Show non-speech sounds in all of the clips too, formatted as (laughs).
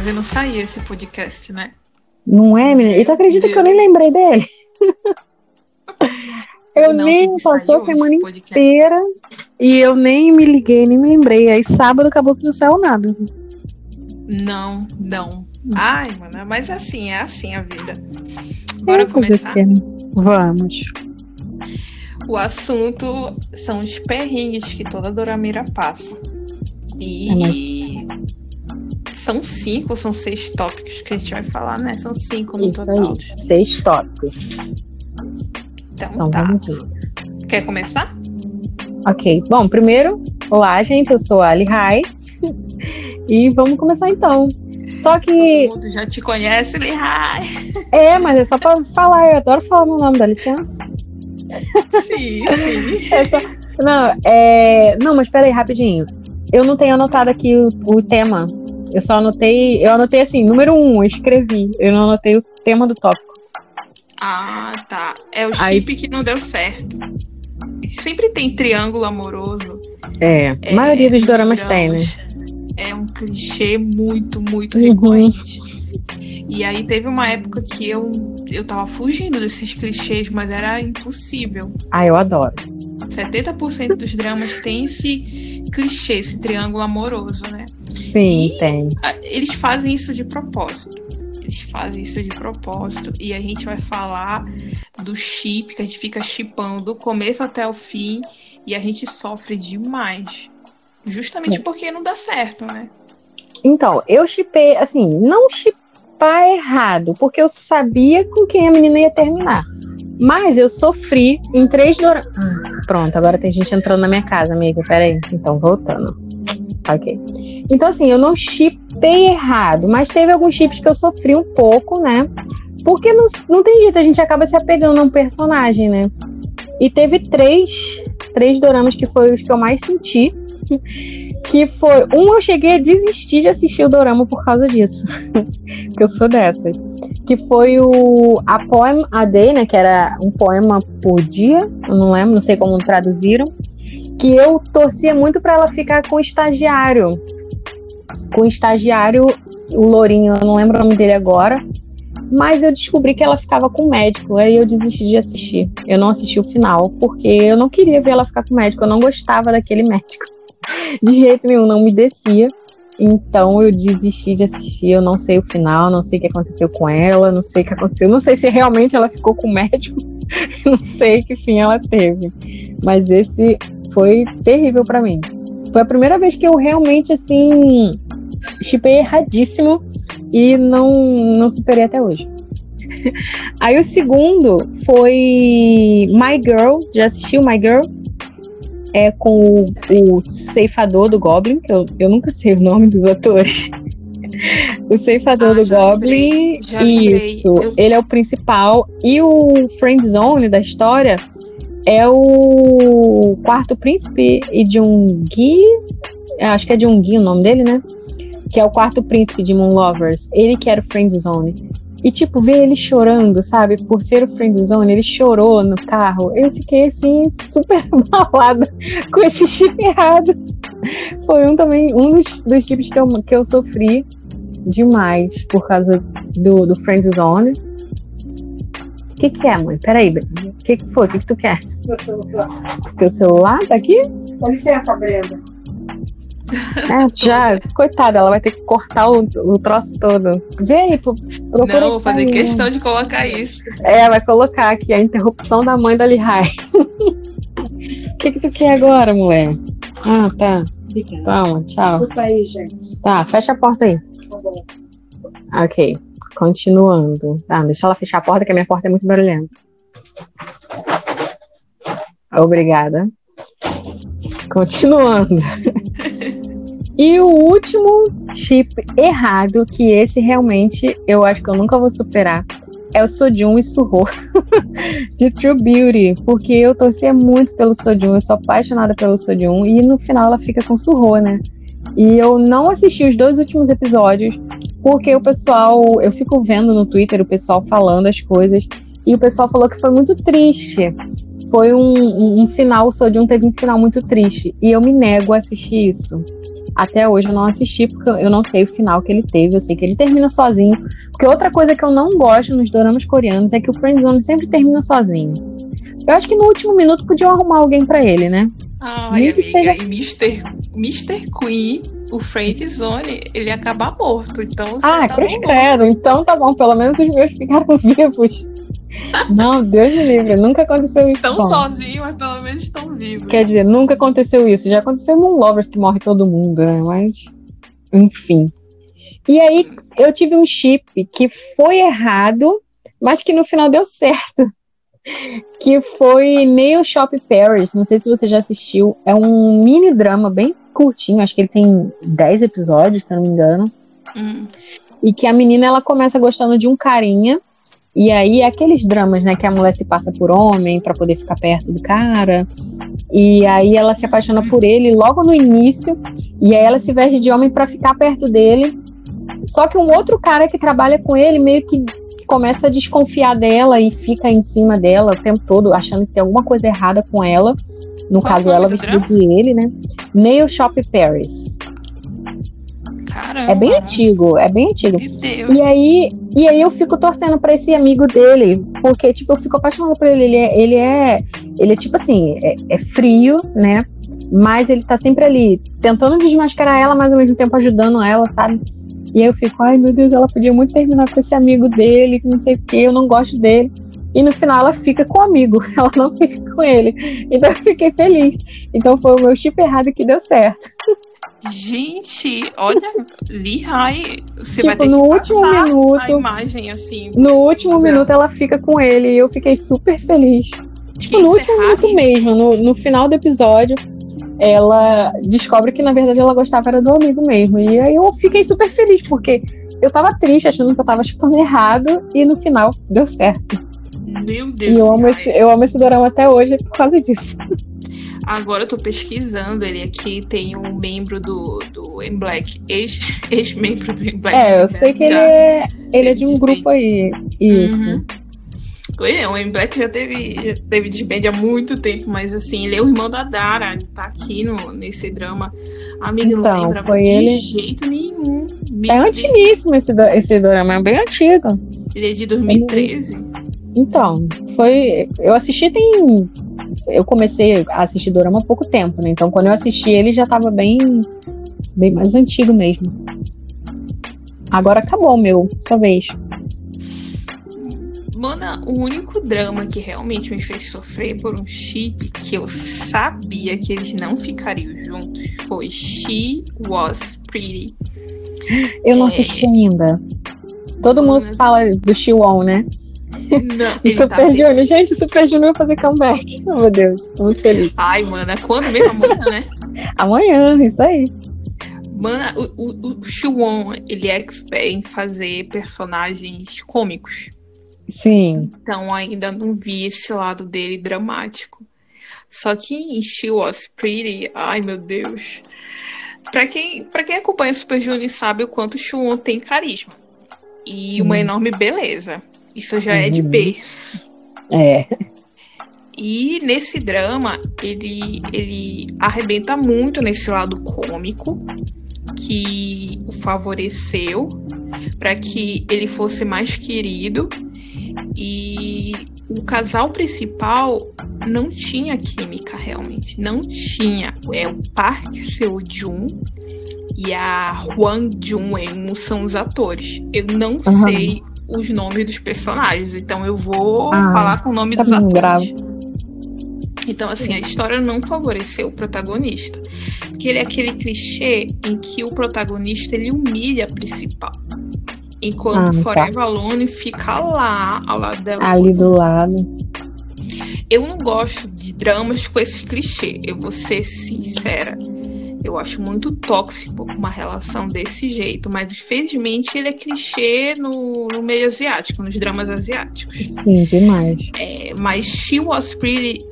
Quase não saía esse podcast, né? Não é, menina? E tu acredita Deus. que eu nem lembrei dele? (laughs) eu não, nem passou a semana inteira e eu nem me liguei, nem me lembrei. Aí sábado acabou que não saiu nada. Não, não. Ai, mano, mas é assim, é assim a vida. Bora começar. Vamos. O assunto são os perrengues que toda Doramira passa. E é. São cinco, são seis tópicos que a gente vai falar, né? São cinco no Isso total. Aí, seis tópicos. Então, então tá. Vamos ver. Quer começar? Ok. Bom, primeiro, olá, gente. Eu sou a Ali Rai. e vamos começar então. Só que. Todo mundo já te conhece, Lihai. É, mas é só pra falar. Eu adoro falar meu nome, dá licença. Sim, sim. (laughs) É só... Não, é... não, mas peraí, rapidinho. Eu não tenho anotado aqui o, o, tema. Eu só anotei. Eu anotei assim, número um, eu escrevi. Eu não anotei o tema do tópico. Ah, tá. É o chip Aí... que não deu certo. Sempre tem triângulo amoroso. É, a é, maioria dos doramas tem, né? É um clichê muito, muito uhum. recorrente. E aí teve uma época que eu, eu tava fugindo desses clichês, mas era impossível. Ah, eu adoro. 70% dos dramas tem esse clichê, esse triângulo amoroso, né? Sim, e tem. Eles fazem isso de propósito. Eles fazem isso de propósito. E a gente vai falar do chip, que a gente fica chipando do começo até o fim. E a gente sofre demais. Justamente é. porque não dá certo, né? Então, eu chipei, assim, não chipar errado, porque eu sabia com quem a menina ia terminar. Mas eu sofri em três doramas. Ah, pronto, agora tem gente entrando na minha casa, amiga. Peraí. Então, voltando. Ok. Então, assim, eu não chipei errado, mas teve alguns chips que eu sofri um pouco, né? Porque não, não tem jeito, a gente acaba se apegando a um personagem, né? E teve três, três doramas que foi os que eu mais senti. (laughs) Que foi. Um, eu cheguei a desistir de assistir o Dorama por causa disso. (laughs) que eu sou dessas. Que foi o A Poem a Day, né? Que era um poema por dia. Eu não lembro, não sei como traduziram. Que eu torcia muito para ela ficar com o estagiário. Com o estagiário, o Lourinho, eu não lembro o nome dele agora. Mas eu descobri que ela ficava com o médico, aí eu desisti de assistir. Eu não assisti o final, porque eu não queria ver ela ficar com o médico, eu não gostava daquele médico. (laughs) de jeito nenhum, não me descia. Então eu desisti de assistir, eu não sei o final, não sei o que aconteceu com ela, não sei o que aconteceu, não sei se realmente ela ficou com o médico, (laughs) não sei que fim ela teve. Mas esse foi terrível para mim. Foi a primeira vez que eu realmente assim chipei erradíssimo e não não superei até hoje. (laughs) Aí o segundo foi My Girl, já assistiu My Girl? é com o, o ceifador do Goblin, que eu, eu nunca sei o nome dos atores. (laughs) o ceifador ah, do Goblin, isso. Eu... Ele é o principal. E o Friend Zone da história é o quarto príncipe e de um Gui. Acho que é de um Gui o nome dele, né? Que é o quarto príncipe de Moon Lovers. Ele que era o Friend Zone. E, tipo, ver ele chorando, sabe? Por ser o friendzone, ele chorou no carro. Eu fiquei, assim, super (laughs) malada com esse chip errado. Foi um também, um dos, dos chips que eu, que eu sofri demais por causa do, do friendzone. O que que é, mãe? Peraí, o que que foi? O que que tu quer? Meu celular. Teu celular tá aqui? Com licença, Brenda. É, já, coitada, ela vai ter que cortar o, o troço todo. Vê aí, procura. Não, vou fazer aí. questão de colocar isso. É, vai colocar aqui a interrupção da mãe da Lihai. (laughs) O que, que tu quer agora, mulher? Ah, tá. Toma, tchau. Desculpa aí, gente. Tá, fecha a porta aí. Tá bom. Ok, continuando. Tá, deixa ela fechar a porta, que a minha porta é muito barulhenta. Obrigada. Continuando. (laughs) E o último chip errado, que esse realmente eu acho que eu nunca vou superar, é o Sojun e Suho (laughs) de True Beauty, porque eu torcia muito pelo Sojun, eu sou apaixonada pelo Sojun e no final ela fica com Suho, né? E eu não assisti os dois últimos episódios porque o pessoal, eu fico vendo no Twitter o pessoal falando as coisas e o pessoal falou que foi muito triste. Foi um, um, um final, o Sojun teve um final muito triste e eu me nego a assistir isso. Até hoje eu não assisti, porque eu não sei o final que ele teve. Eu sei que ele termina sozinho. Porque outra coisa que eu não gosto nos doramas coreanos é que o Friendzone sempre termina sozinho. Eu acho que no último minuto podiam arrumar alguém para ele, né? Ai, amiga, seja... e Mr. Mr. Queen, o Friendzone, ele acaba morto. Então Ah, tá cruz credo. Então tá bom, pelo menos os meus ficaram (laughs) vivos. Não, Deus me livre, nunca aconteceu isso. Estão sozinhos, mas pelo menos estão vivos. Quer dizer, nunca aconteceu isso. Já aconteceu Moon Lovers que morre todo mundo, né? Mas, enfim. E aí, eu tive um chip que foi errado, mas que no final deu certo. Que foi Nail Shop Paris. Não sei se você já assistiu. É um mini drama bem curtinho. Acho que ele tem 10 episódios, se não me engano. Hum. E que a menina ela começa gostando de um carinha e aí, aqueles dramas, né, que a mulher se passa por homem para poder ficar perto do cara. E aí ela se apaixona por ele logo no início, e aí ela se veste de homem para ficar perto dele. Só que um outro cara que trabalha com ele meio que começa a desconfiar dela e fica em cima dela o tempo todo, achando que tem alguma coisa errada com ela. No Qual caso, é ela vestida de ele, né? Nail Shop Paris. Caramba. É bem antigo, é bem antigo. Meu Deus. E aí, e aí eu fico torcendo pra esse amigo dele, porque tipo, eu fico apaixonada por ele. Ele é, ele é, ele é tipo assim, é, é frio, né? Mas ele tá sempre ali tentando desmascarar ela, mas ao mesmo tempo ajudando ela, sabe? E aí eu fico, ai meu Deus, ela podia muito terminar com esse amigo dele, que não sei o que, eu não gosto dele. E no final ela fica com o amigo, (laughs) ela não fica com ele. Então eu fiquei feliz. Então foi o meu chip errado que deu certo. Gente, olha, Lihai, você Tipo, vai ter no que último minuto- imagem assim. No último minuto ela fica com ele e eu fiquei super feliz. Tipo, no isso é último minuto raríssimo. mesmo, no, no final do episódio, ela descobre que na verdade ela gostava era do amigo mesmo. E aí eu fiquei super feliz, porque eu tava triste, achando que eu tava chupando errado, e no final deu certo. Meu Deus. E eu amo, esse, eu amo esse dorama até hoje por causa disso. Agora eu tô pesquisando ele aqui, tem um membro do, do M Black, ex- (laughs) ex-membro do M Black. É, eu sei que ele é, ele é de um grupo aí. Isso. Uhum. É, o M Black já teve, já teve desband há muito tempo, mas assim, ele é o irmão da Dara, ele tá aqui no, nesse drama. Amiga, Então, não lembrava de ele- jeito nenhum. É Deus, antiguíssimo esse, esse dorama, é bem antigo. Ele é de 2013. Então, foi. Eu assisti tem. Eu comecei a assistir Dorama há pouco tempo, né? Então, quando eu assisti ele já tava bem. Bem mais antigo mesmo. Agora acabou, meu. Sua vez. Mana, o único drama que realmente me fez sofrer por um chip que eu sabia que eles não ficariam juntos foi She Was Pretty. Eu não É. assisti ainda. Todo mundo fala do Shiwon, né? Não, E tá Super Junior. Gente, o Super Junior vai fazer comeback. Oh, meu Deus. Tô muito feliz. Ai, mana, quando mesmo amanhã, né? Amanhã, isso aí. Mana, o, o, o Shiwon, ele é expert em fazer personagens cômicos. Sim. Então ainda não vi esse lado dele dramático. Só que em She Was Pretty, ai meu Deus. Pra quem, pra quem acompanha Super Junior sabe o quanto o Shiwon tem carisma. E Sim. uma enorme beleza. Isso já é de Uhum. berço. É. E nesse drama, ele, ele arrebenta muito nesse lado cômico que o favoreceu para que ele fosse mais querido. E o casal principal não tinha química realmente, não tinha. É o Park Seo Joon e a Hwang Jun Eun são os atores. Eu não Aham. sei os nomes dos personagens, então eu vou Ah, falar com o nome tá dos atores. Então, assim, a história não favoreceu o protagonista. Porque ele é aquele clichê em que o protagonista ele humilha a principal. Enquanto Ah, tá. Forever Alone fica lá, ao lado dela. Ali do lado. Eu não gosto de dramas com esse clichê, eu vou ser sincera. Eu acho muito tóxico uma relação desse jeito, mas infelizmente ele é clichê no, no meio asiático, nos dramas asiáticos. Sim, demais. É, mas She Was Pretty,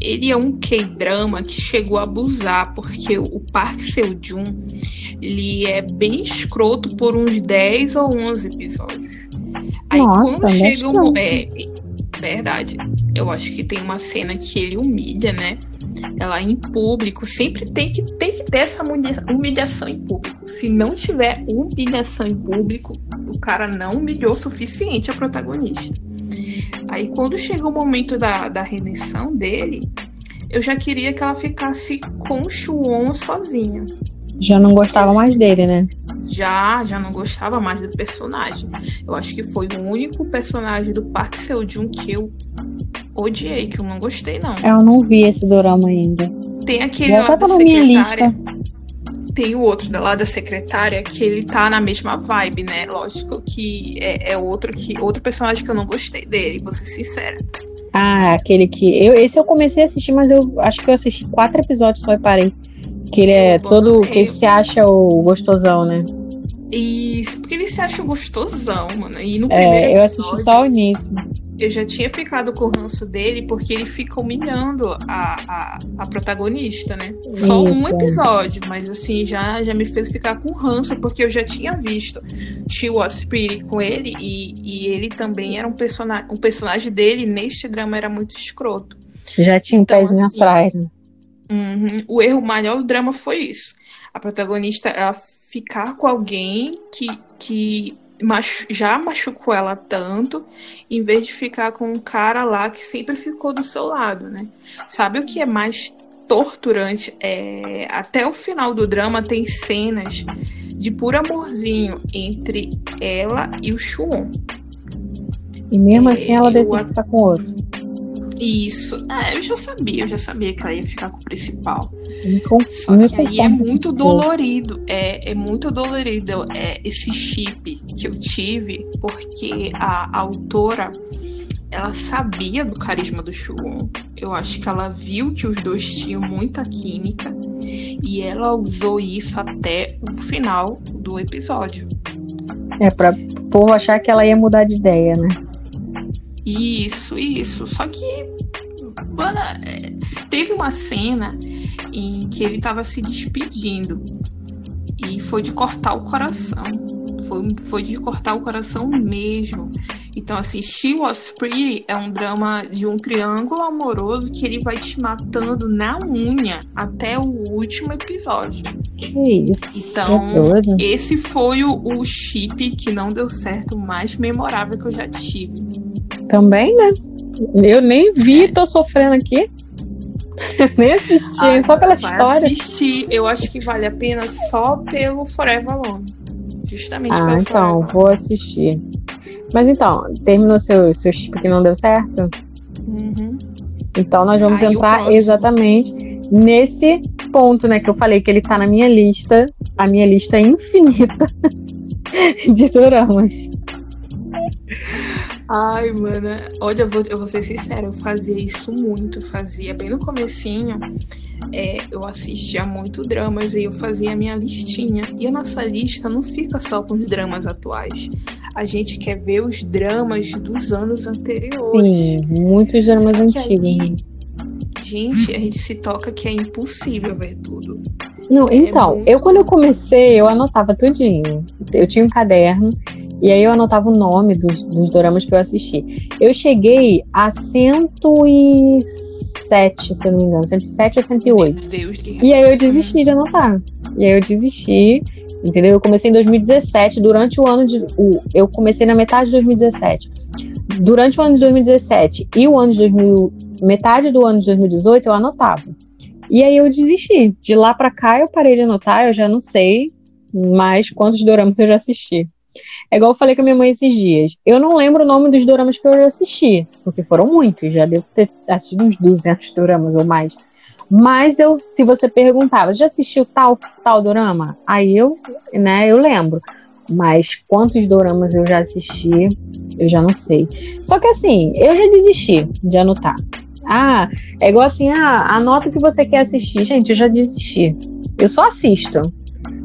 ele é um K-drama que chegou a abusar, porque o Park Seo-joon, ele é bem escroto por uns 10 ou 11 episódios. Aí Nossa, quando chega um... É, verdade. Eu acho que tem uma cena que ele humilha, né? Ela em público sempre tem que, tem que ter essa humilhação em público. Se não tiver humilhação em público, o cara não humilhou o suficiente a protagonista. Aí quando chega o momento da, da redenção dele, eu já queria que ela ficasse com o Chuon sozinha. Já não gostava mais dele, né? Já, já não gostava mais do personagem. Eu acho que foi o único personagem do Park Seo-joon que eu odiei, que eu não gostei, não. Eu não vi esse dorama ainda. Tem aquele Já lá tá da secretária. lista. Tem o outro da lá da secretária que ele tá na mesma vibe, né? Lógico que é, é outro que outro personagem que eu não gostei dele, vou ser sincera. Ah, aquele que. Eu, esse eu comecei a assistir, mas eu acho que eu assisti quatro episódios só e parei. Que ele é todo. Que ele se acha o gostosão, né? Isso, porque ele se acha gostosão, mano. E no primeiro É, eu assisti episódio, só o início. Eu já tinha ficado com o ranço dele porque ele fica humilhando a, a, a protagonista, né? Só um Isso. episódio, mas assim, já, já me fez ficar com ranço porque eu já tinha visto She Was Pretty com ele e, e ele também era um personagem, um personagem dele neste drama era muito escroto. Já tinha um Então, pezinho assim, atrás. né? Uhum. O erro maior do drama foi isso. A protagonista ela ficar com alguém que, que machu- já machucou ela tanto, em vez de ficar com um cara lá que sempre ficou do seu lado, né? Sabe o que é mais torturante? É, até o final do drama tem cenas de puro amorzinho entre ela e o Shuon. E mesmo É, assim ela decide ficar com outro. Isso. É, eu já sabia, eu já sabia que ela ia ficar com o principal. Só que aí é muito dolorido. É, é muito dolorido é, esse chip que eu tive, porque a, a autora ela sabia do carisma do Shuon. Eu acho que ela viu que os dois tinham muita química e ela usou isso até o final do episódio. É pra o povo achar que ela ia mudar de ideia, né? Isso, isso. Só que, mano, é, teve uma cena em que ele tava se despedindo. E foi de cortar o coração. Foi, foi de cortar o coração mesmo. Então, assim, She Was Pretty é um drama de um triângulo amoroso que ele vai te matando na unha até o último episódio. Que isso? Então, é. Esse foi o, o chip que não deu certo, mais memorável que eu já tive. Também, né? Eu nem vi, tô sofrendo aqui. (laughs) nem assisti, Ai, só pela vai história. assistir, eu acho que vale a pena só pelo Forever Alone. Justamente Ah, pelo então, Forever. vou assistir. Mas então, terminou seu, seu chip que não deu certo? Uhum. Então nós vamos Aí entrar exatamente nesse ponto, né? Que eu falei que ele tá na minha lista, a minha lista é infinita (laughs) de doramas. Ai, mano, olha, eu vou, eu vou ser sincera, eu fazia isso muito, fazia bem no comecinho, é, eu assistia muito dramas e eu fazia a minha listinha. E a nossa lista não fica só com os dramas atuais. A gente quer ver os dramas dos anos anteriores. Sim, muitos dramas antigos. aí, né? gente, a gente se toca que é impossível ver tudo. Não, é então, eu quando eu comecei, eu anotava tudinho. Eu tinha um caderno e aí eu anotava o nome dos, dos doramas que eu assisti. Eu cheguei a 107, se eu não me engano, 107 ou 108. Meu Deus de E aí eu desisti de anotar. E aí eu desisti, entendeu? Eu comecei em 2017, durante o ano de. O, eu comecei na metade de 2017. Durante o ano de 2017 e o ano de 2000, metade do ano de 2018, eu anotava. E aí eu desisti. De lá pra cá eu parei de anotar, eu já não sei mais quantos doramas eu já assisti. É igual eu falei com a minha mãe esses dias. Eu não lembro o nome dos doramas que eu assisti, porque foram muitos, já devo ter assistido uns 200 doramas ou mais. Mas eu, se você perguntava, já assistiu tal tal dorama? Aí eu, né, eu lembro. Mas quantos doramas eu já assisti, eu já não sei. Só que assim, eu já desisti de anotar. Ah, é igual assim, ah, anota o que você quer assistir. Gente, eu já desisti. Eu só assisto.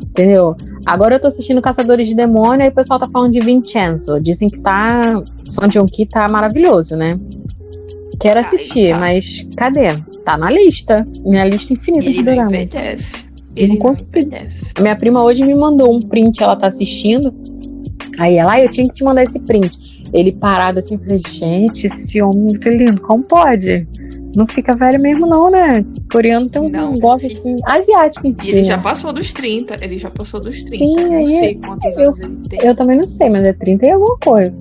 Entendeu? Agora eu tô assistindo Caçadores de Demônio e o pessoal tá falando de Vincenzo. Dizem que tá. Son Joong-ki tá maravilhoso, né? Quero Tá, assistir, tá. mas cadê? Tá na lista. Minha lista infinita de Ele doramas. envelhece. Ele não consigo. envelhece. Minha prima hoje me mandou um print, ela tá assistindo. Aí ela, ah, eu tinha que te mandar esse print. Ele parado assim, falei, gente, esse homem é muito lindo, como pode? Não fica velho mesmo, não, né? Coreano tem um Não, negócio assim. Asiático em si. ele já passou dos 30. Ele já passou dos 30. Sim, não aí sei quantos eu- anos ele tem. Eu também não sei, mas é 30 e alguma coisa.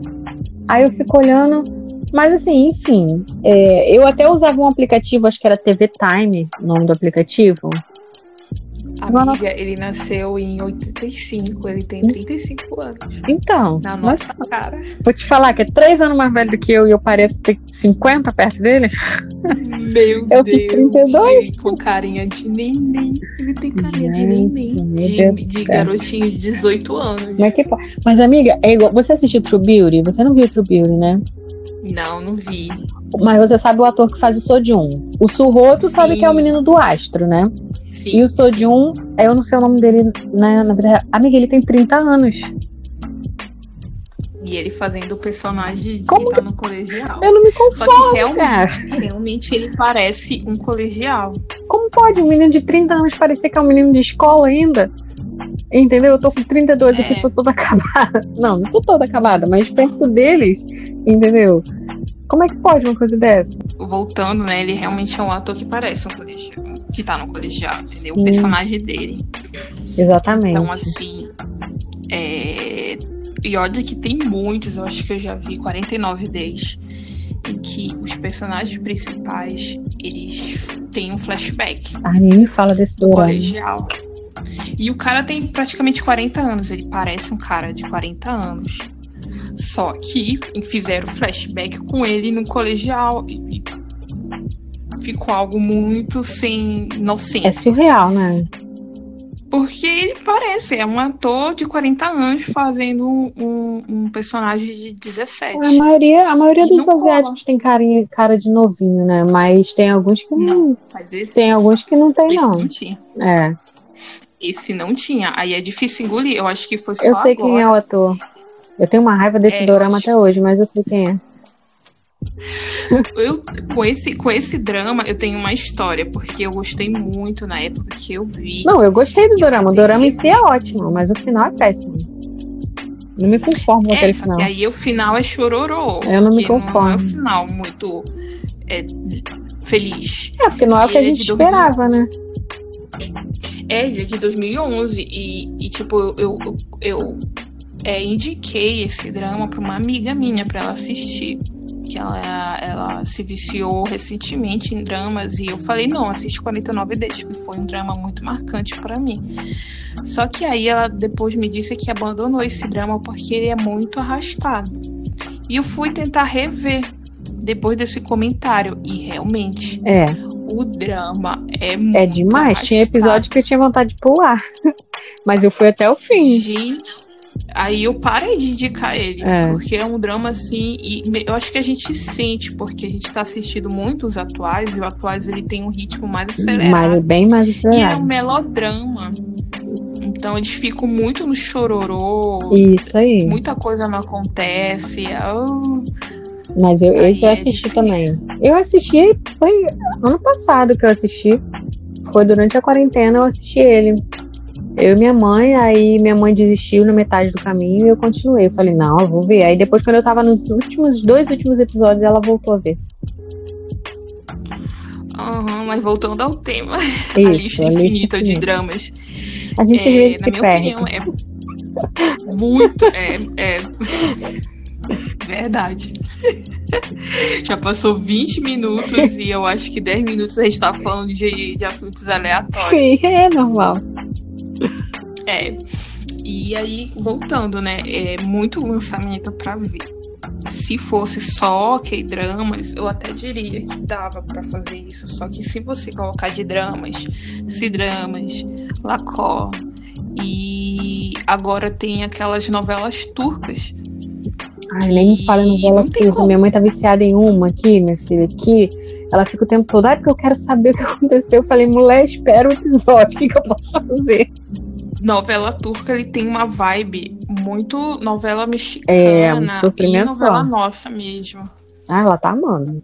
Aí eu fico olhando. Mas assim, enfim. é, eu até usava um aplicativo, acho que era TV Time, o nome do aplicativo. Amiga, ele nasceu em 85. Ele tem 35 anos. Então, Na mas nossa cara. vou te falar que é três anos mais velho do que eu e eu pareço ter 50 perto dele. Meu Eu Deus. fiz 32. Ele com carinha de neném. Ele tem carinha de Gente, neném. De, do de céu. garotinho de 18 anos. É que? Mas, amiga, é igual. Você assistiu True Beauty? Você não viu True Beauty, né? Não, não vi. Mas você sabe o ator que faz o Sojun. O Surro, tu sabe Sim. que é o menino do Astro, né? Sim, E o sim. Sojun, eu não sei o nome dele, né? Na verdade, amiga, ele tem 30 anos. E ele fazendo o personagem de Como que tá no colegial. Eu não me Só que conformo, cara. realmente, realmente ele parece um colegial. Como pode um menino de 30 anos parecer que é um menino de escola ainda? Entendeu? Eu tô com 32 aqui, É. tô toda (laughs) acabada. Não, não tô toda acabada, mas perto deles, entendeu? Como é que pode uma coisa dessa? Voltando, né? Ele realmente é um ator que parece um colegial. Que tá no colegial, entendeu? Sim. O personagem dele. Exatamente. Então, assim. É... E olha que tem muitos, eu acho que eu já vi 49 Days, em que os personagens principais eles têm um flashback Ai, nem me fala desse do colegial. E o cara tem praticamente 40 anos, ele parece um cara de 40 anos. Só que fizeram flashback com ele no colegial e ficou algo muito sem inocência. É surreal, né? Porque ele parece, é um ator de 40 anos fazendo um, um personagem de 17. A maioria, a maioria E dos não cola. asiáticos tem carinha, cara de novinho, né? Mas tem alguns que não. Não, Tem alguns que não tem, não. não tinha. É. Esse não tinha. Aí é difícil engolir. Eu acho que foi só Eu sei quem é agora. o ator. Eu tenho uma raiva desse É, dorama acho- até hoje, mas eu sei quem é. (laughs) Eu, com, esse, com esse drama, eu tenho uma história, porque eu gostei muito na época que eu vi. Não, eu gostei do dorama. O dorama em si é ótimo, mas o final é péssimo. Não me conformo com É, aquele final. aí o final é chororô. Eu não me porque Não é conformo. o final muito é, feliz. É, porque não é o que a é gente esperava, né? É, ele é de 2011 e, e tipo, eu, eu, eu é, indiquei esse drama pra uma amiga minha pra ela assistir. Que ela, ela se viciou recentemente em dramas e eu falei, não, assiste 49 Days, que foi um drama muito marcante pra mim. Só que aí ela depois me disse que abandonou esse drama porque ele é muito arrastado. E eu fui tentar rever depois desse comentário e realmente É, o drama é muito é demais. Tinha episódio que eu tinha vontade de pular. (laughs) Mas eu fui até o fim. Gente, aí eu parei de indicar ele, É. porque é um drama assim, e eu acho que a gente sente, porque a gente tá assistindo muito os atuais, e o atuais ele tem um ritmo mais acelerado. Mas bem mais E ele é um acelerado. melodrama. Então eles ficam muito no chororô, Isso aí. muita coisa não acontece. oh, Mas eu, esse eu é assisti difícil. também. Eu assisti, foi ano passado que eu assisti. Foi durante a quarentena, eu assisti ele. Eu e minha mãe, aí minha mãe desistiu na metade do caminho e eu continuei. Eu falei, não, eu vou ver. Aí depois, quando eu tava nos últimos, dois últimos episódios, ela voltou a ver. aham, mas voltando ao tema, (laughs) a lista Isso, infinita de dramas. A gente às É, vezes na se minha perde. opinião, é muito. É, é (laughs) verdade. (laughs) Já passou 20 minutos e eu acho que 10 minutos a gente tá falando de, de assuntos aleatórios. Sim, é normal. É. E aí, voltando, né? É muito lançamento pra ver. Se fosse só K-dramas, eu até diria que dava pra fazer isso. Só que se você colocar de dramas, C-dramas, Lacor, e agora tem aquelas novelas turcas. Ai, nem me fala novela turca. Minha mãe tá viciada em uma aqui, minha filha, aqui. Ela fica o tempo todo, ai, porque eu quero saber o que aconteceu. Eu falei, mulher, espera o episódio, o que, que eu posso fazer? Novela turca, ele tem uma vibe muito novela mexicana É, um sofrimento novela só. nossa mesmo. Ah, ela tá amando.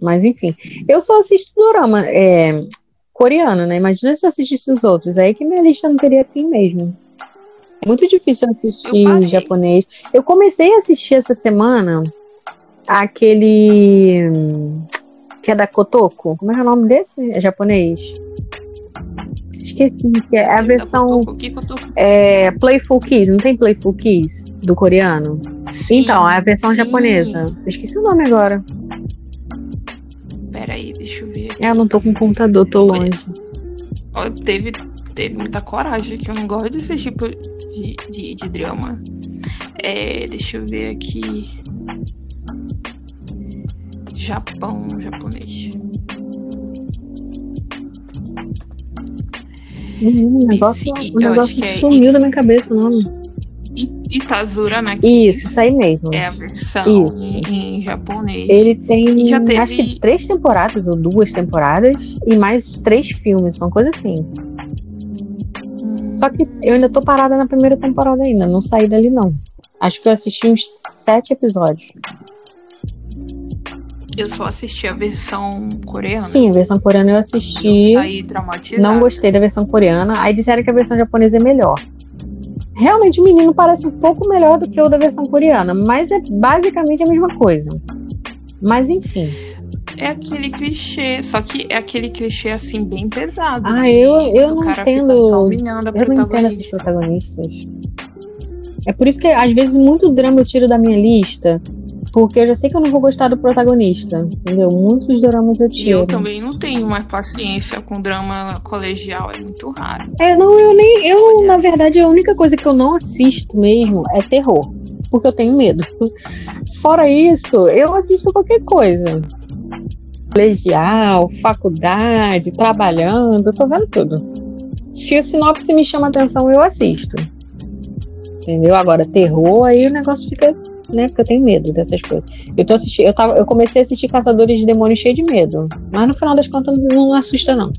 Mas enfim, eu só assisto dorama é, coreano, né? Imagina se eu assistisse os outros. Aí que minha lista não teria fim mesmo. É muito difícil assistir Eu japonês. Eu comecei a assistir essa semana aquele que é da Kotoko. Como é é o nome desse? É japonês? Esqueci, que é a versão é, Playful Kiss. Não tem Playful Kiss do coreano? Sim, então, é a versão sim. japonesa. Eu esqueci o nome agora. Peraí, deixa eu ver aqui. É, eu não tô com computador, tô longe. Ó, teve, teve muita coragem, que eu não gosto desse tipo de, de, de drama. É, deixa eu ver aqui. Japão, japonês. O negócio, o eu negócio que é- sumiu da minha cabeça o nome. Itazura, né? Isso, isso aí mesmo. É a versão Isso. em, japonês. Ele tem, já teve- acho que três temporadas ou duas temporadas e mais três filmes, uma coisa assim. Só que eu ainda tô parada na primeira temporada ainda, não saí dali não. Acho que eu assisti uns sete episódios. eu só assisti a versão coreana. Sim, a versão coreana eu Eu assisti. saí traumatizada. Não gostei da versão coreana. Aí disseram que a versão japonesa é melhor. Realmente o menino parece um pouco melhor do que o da versão coreana, mas é basicamente a mesma coisa. Mas enfim. É aquele clichê, só que é aquele clichê assim bem pesado. Ah, de- eu- eu do não cara entendo- Eu não entendo esses protagonista. protagonistas. É por isso que às vezes muito drama eu tiro da minha lista, porque eu já sei que eu não vou gostar do protagonista, entendeu? Muitos dramas eu E tiro. eu também não tenho mais paciência com drama colegial, é muito raro. É, não, eu nem. Eu, na verdade, a única coisa que eu não assisto mesmo é terror. Porque eu tenho medo. Fora isso, eu assisto qualquer coisa. Colegial, faculdade, trabalhando, tô vendo tudo. Se a sinopse me chama atenção, eu assisto. Entendeu? Agora, terror, aí o negócio fica. Né? Porque eu tenho medo dessas coisas. Eu tô assistindo, eu, tava, eu comecei a assistir Caçadores de Demônios cheio de medo. Mas no final das contas não assusta, não.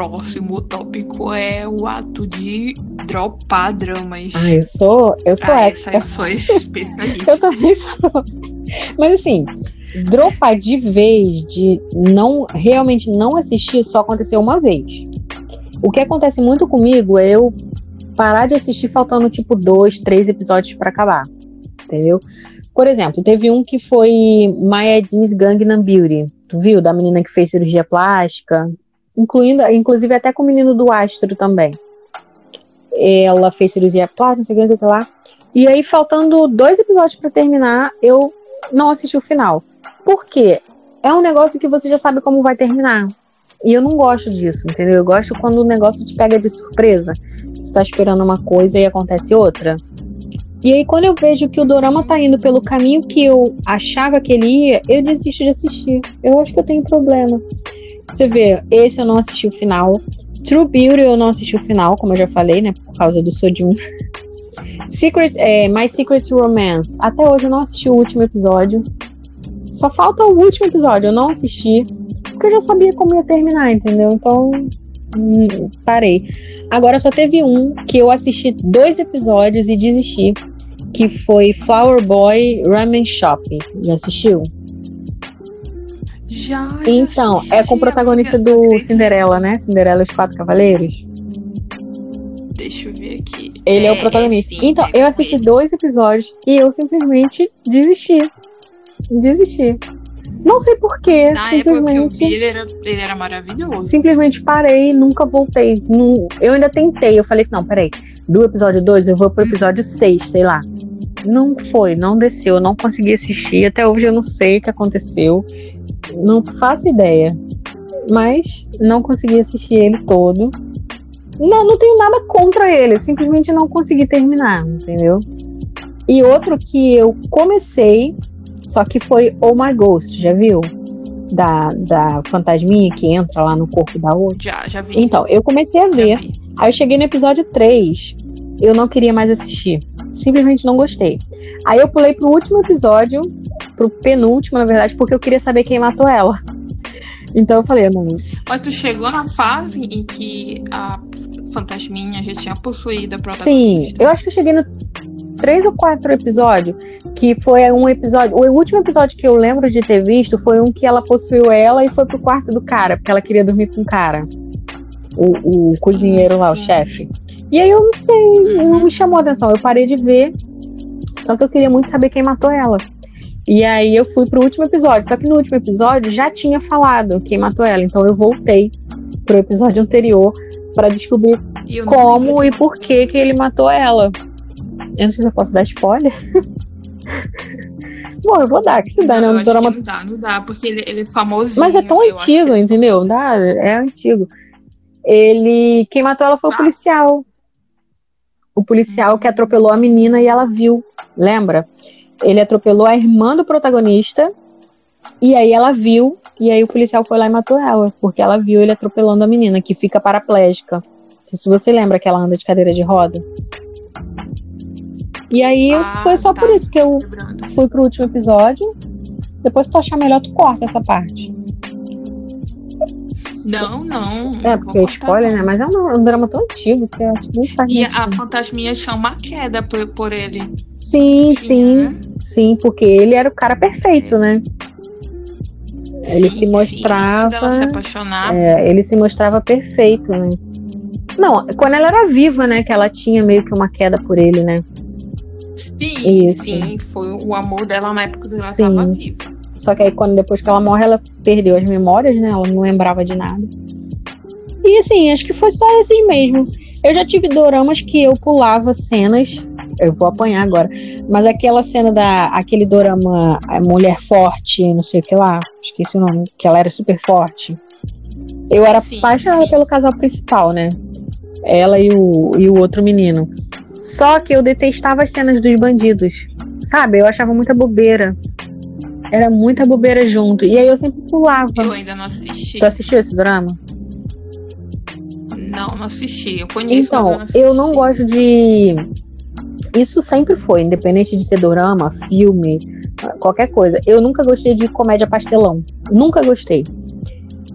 Próximo tópico é o ato de dropar dramas. Ah, eu sou. Eu sou Ah, essa eu sou especialista. (laughs) Eu também sou. Mas assim, dropar de vez, de não realmente não assistir, só aconteceu uma vez. O que acontece muito comigo é eu parar de assistir faltando tipo dois, três episódios pra acabar. Entendeu? Por exemplo, teve um que foi Maya Jeans Gangnam Beauty. Tu viu? Da menina que fez cirurgia plástica. Incluindo, inclusive até com o menino do Astro também. Ela fez cirurgia plástica, não sei o que, não sei o que lá. E aí, faltando dois episódios pra terminar, eu não assisti o final. Por quê? É um negócio que você já sabe como vai terminar. E eu não gosto disso, entendeu? Eu gosto quando o negócio te pega de surpresa. Tu tá esperando uma coisa e acontece outra. E aí, quando eu vejo que o dorama tá indo pelo caminho que eu achava que ele ia, eu desisto de assistir. Eu acho que eu tenho problema. Você vê, esse eu não assisti o final. True Beauty eu não assisti o final, como eu já falei, né? Por causa do Sodium. Secret, é, My Secret Romance. Até hoje eu não assisti o último episódio. Só falta o último episódio, eu não assisti. Porque eu já sabia como ia terminar, entendeu? Então, hum, parei. Agora só teve um que eu assisti dois episódios e desisti. Que foi Flower Boy Ramen Shop. Já assistiu? Já, já Então, é com o protagonista do. Cinderela, né? Cinderela e os Quatro Cavaleiros. Deixa eu ver aqui. Ele é, o protagonista. sim, então, é eu assisti ele. dois episódios e eu simplesmente desisti. Desisti. Não sei porquê, Na época que eu simplesmente. vi, ele era, ele era maravilhoso. Simplesmente parei, nunca voltei. Não- eu ainda tentei, eu falei assim, não, peraí, do episódio 2 eu vou pro episódio 6, sei lá. Não foi, não desceu, eu não consegui assistir, até hoje eu não sei o que aconteceu. Não faço ideia. Mas não consegui assistir ele todo. Não, não tenho nada contra ele, simplesmente não consegui terminar, entendeu? E outro que eu comecei, só que foi Oh My Ghost, já viu? Da, da fantasminha que entra lá no corpo da outra. Já, já vi. Então, eu comecei a ver. Aí eu cheguei no episódio 3. Eu não queria mais assistir. Simplesmente não gostei. Aí eu pulei pro último episódio, pro penúltimo, na verdade, porque eu queria saber quem matou ela. Então eu falei, não. Mas tu chegou na fase em que a fantasminha já tinha possuído a Sim, protagonista. eu acho que eu cheguei no três ou quatro episódio, que foi um episódio. O último episódio que eu lembro de ter visto foi um que ela possuiu ela e foi pro quarto do cara, porque ela queria dormir com o cara. O, o cozinheiro lá, o sim. chefe. E aí eu não sei, não me chamou a atenção. Eu parei de ver. Só que eu queria muito saber quem matou ela. E aí eu fui pro último episódio. Só que no último episódio já tinha falado quem matou ela. Então eu voltei pro episódio anterior para descobrir E como e por que que ele matou ela. Eu não sei se eu posso dar spoiler. (laughs) Bom, eu vou dar, que se dá, Não, né? Um drama que não dá, não dá, porque ele, ele é famosinho. Mas é tão antigo, é entendeu? famosinho. Dá, é antigo. Ele. Quem matou ela foi o Ah. policial. O policial que atropelou a menina e ela viu. Lembra? Ele atropelou a irmã do protagonista. E aí ela viu. E aí o policial foi lá e matou ela. Porque ela viu ele atropelando a menina, que fica paraplégica. Não sei se você lembra que ela anda de cadeira de roda. E aí Ah, foi só tá. por isso que eu Lembrando. fui pro último episódio. Depois, se tu achar melhor, tu corta essa parte. Não, não. É, porque é spoiler, né? Mas é um, um drama tão antigo que eu acho que faz. E a fantasminha chama a queda por, por ele. Sim, sim, né? sim, porque ele era o cara perfeito, né? Ele Sim, se sim, mostrava- dela se apaixonar. É, ele se mostrava perfeito, né? Não, quando ela era viva, né? Que ela tinha meio que uma queda por ele, né? Sim, Isso. sim. Foi o amor dela na época que ela Sim. estava viva. Só que aí, quando depois que ela morre, ela perdeu as memórias, né? Ela não lembrava de nada. E assim, acho que foi só esses mesmo. Eu já tive doramas que eu pulava cenas. Eu vou apanhar agora. Mas aquela cena da. aquele dorama a Mulher Forte, não sei o que lá. Esqueci o nome. Que ela era super forte. Eu era Sim, apaixonada sim. pelo casal principal, né? Ela e o, e o outro menino. Só que eu detestava as cenas dos bandidos. Sabe? Eu achava muita bobeira. Era muita bobeira junto. E aí eu sempre pulava. Eu ainda não assisti. Tu assistiu esse drama? Não, não assisti. Eu conheço, Então, mas eu não gosto de. Isso sempre foi, independente de ser dorama, filme, qualquer coisa. Eu nunca gostei de comédia pastelão. Nunca gostei.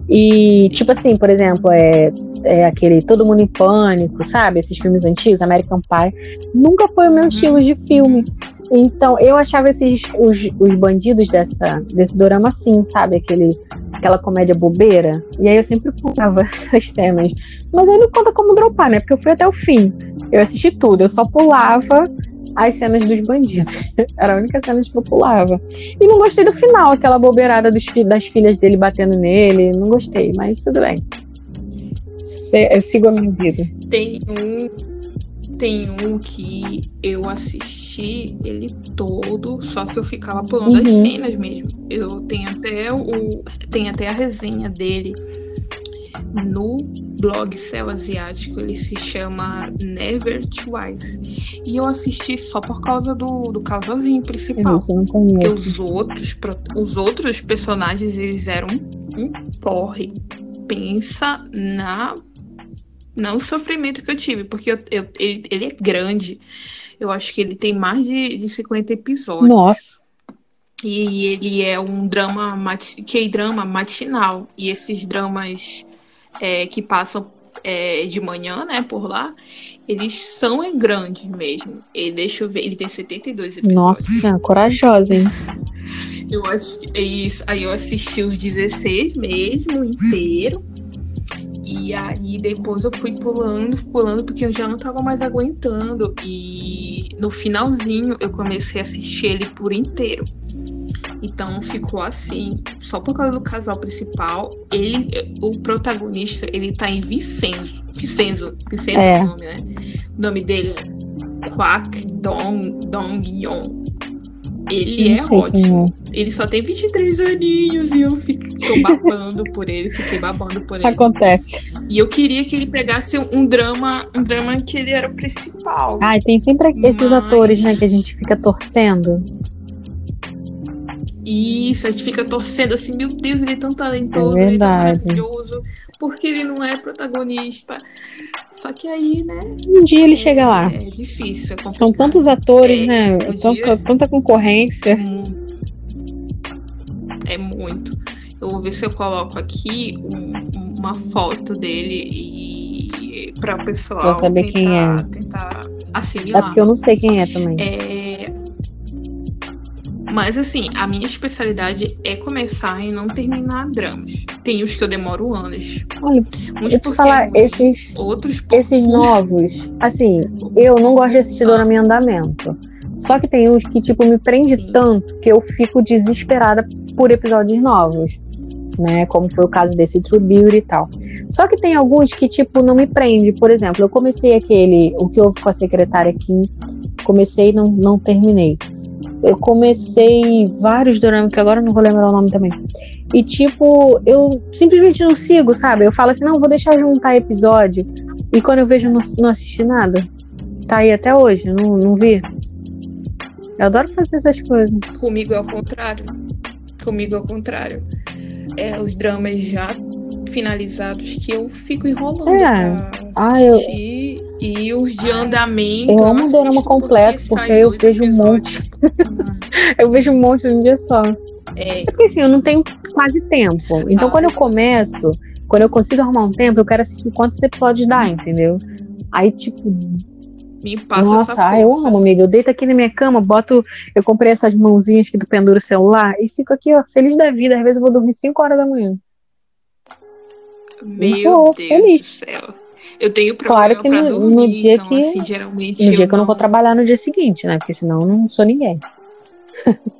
E, tipo assim, por exemplo, é, é aquele Todo Mundo em Pânico, sabe? Esses filmes antigos, American Pie. Nunca foi o meu Uhum. estilo de filme. Então, eu achava esses os, os bandidos dessa, desse dorama assim, sabe? Aquele, aquela comédia bobeira. E aí eu sempre pulava (laughs) essas cenas. Mas aí não conta como dropar, né? Porque eu fui até o fim. Eu assisti tudo, eu só pulava as cenas dos bandidos. (laughs) Era a única cena que eu pulava. E não gostei do final, aquela bobeirada dos das filhas dele batendo nele. Não gostei, mas tudo bem. Se- eu sigo a minha vida. Tem um. Tem um que eu assisti ele todo, só que eu ficava pulando as Uhum. cenas mesmo. Eu tenho até o. Tem até a resenha dele no blog Céu Asiático. Ele se chama Never Twice. E eu assisti só por causa do, do casalzinho principal. Eu não Porque os outros, os outros personagens, eles eram um porre. Pensa na não o sofrimento que eu tive, porque eu- eu- ele, ele é grande. Eu acho que ele tem mais de, de 50 episódios. Nossa. E ele é um drama, mati- K-drama matinal. E esses dramas é, que passam é, de manhã, né, por lá, eles são grandes mesmo. E deixa eu ver, ele tem 72 episódios. Nossa corajosa, hein? Eu acho é isso. Aí eu assisti os 16 mesmo, inteiro. E aí depois eu fui pulando, pulando, porque eu já não tava mais aguentando. E no finalzinho eu comecei a assistir ele por inteiro. Então ficou assim, só por causa do casal principal. Ele, o protagonista, ele tá em Vicenzo. Vicenzo, Vicenzo é, É. o nome, né? O nome dele é Kwak Dong, Dong Yong. Ele é ótimo. Ele só tem 23 aninhos e eu fico, babando por ele, fiquei babando por ele. Acontece. E eu queria que ele pegasse um drama, um drama que ele era o principal. Ai, tem sempre esses Mas- atores, né, que a gente fica torcendo. Isso, a gente fica torcendo assim, meu Deus, ele é tão talentoso, É ele é tão maravilhoso, porque ele não é protagonista. Só que aí, né? Um dia ele chega lá. É difícil. É São tantos atores, É, né? um Tanta, dia- tanta concorrência. Muito. É muito. Eu vou ver se eu coloco aqui um- uma foto dele e para o pessoal Pra saber quem tentar, é. tentar É assimilar. porque eu não sei quem é também. É, Mas assim, a minha especialidade é começar e não terminar dramas. Tem os que eu demoro anos. Olha, Uns eu te falar, é esses, outros por- esses novos, assim, eu não gosto de assistir Dorama em andamento. Só que tem uns que, tipo, me prende Sim. tanto que eu fico desesperada por episódios novos. Né, como foi o caso desse True Beauty e tal. Só que tem alguns que, tipo, não me prende. Por exemplo, eu comecei aquele, o que houve com a secretária Kim, comecei e não, não terminei. Eu comecei vários doramas, que agora eu não vou lembrar o nome também. E, tipo, eu simplesmente não sigo, sabe? Eu falo assim, não, vou deixar juntar episódio. E quando eu vejo, não, não assisti nada. Tá aí até hoje, não, não vi. Eu adoro fazer essas coisas. Comigo é o contrário. Comigo é o contrário. É os dramas já finalizados que eu fico enrolando É. pra Ah, eu- assistir. E os de andamento. Eu amo dorama completo, porque eu vejo um episódios. (laughs) Eu vejo um monte num dia só. É, Porque assim, eu não tenho quase tempo. Então, Ah, quando eu começo, quando eu consigo arrumar um tempo, eu quero assistir quantos episódios dá, entendeu? Aí, tipo, me passa nossa, essa ah, eu amo, amiga. Eu deito aqui na minha cama, boto. Eu comprei essas mãozinhas que tu pendura o celular e fico aqui, ó, feliz da vida. Às vezes eu vou dormir 5 horas da manhã. Meu Tô Deus feliz. do céu. Eu tenho problema Claro que pra no- dormir, no dia então, que- assim, geralmente No dia que eu não vou trabalhar no dia seguinte, né? Porque senão eu não sou ninguém.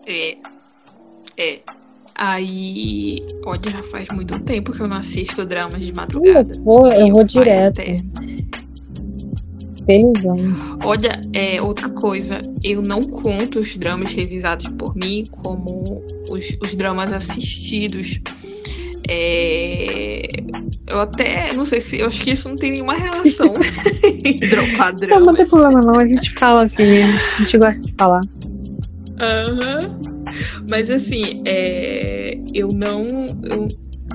É. É. Aí, olha, já faz muito tempo que eu não assisto dramas de madrugada. Eu vou, eu vou direto. Felizão. Olha, é outra coisa, eu não conto os dramas revisados por mim como os, os dramas assistidos. É, Eu até não sei se eu acho que isso não tem nenhuma relação (laughs) em dropar Não, não tem problema não, a gente fala assim mesmo. A gente gosta de falar. Aham. Mas assim, é, eu não. Eu,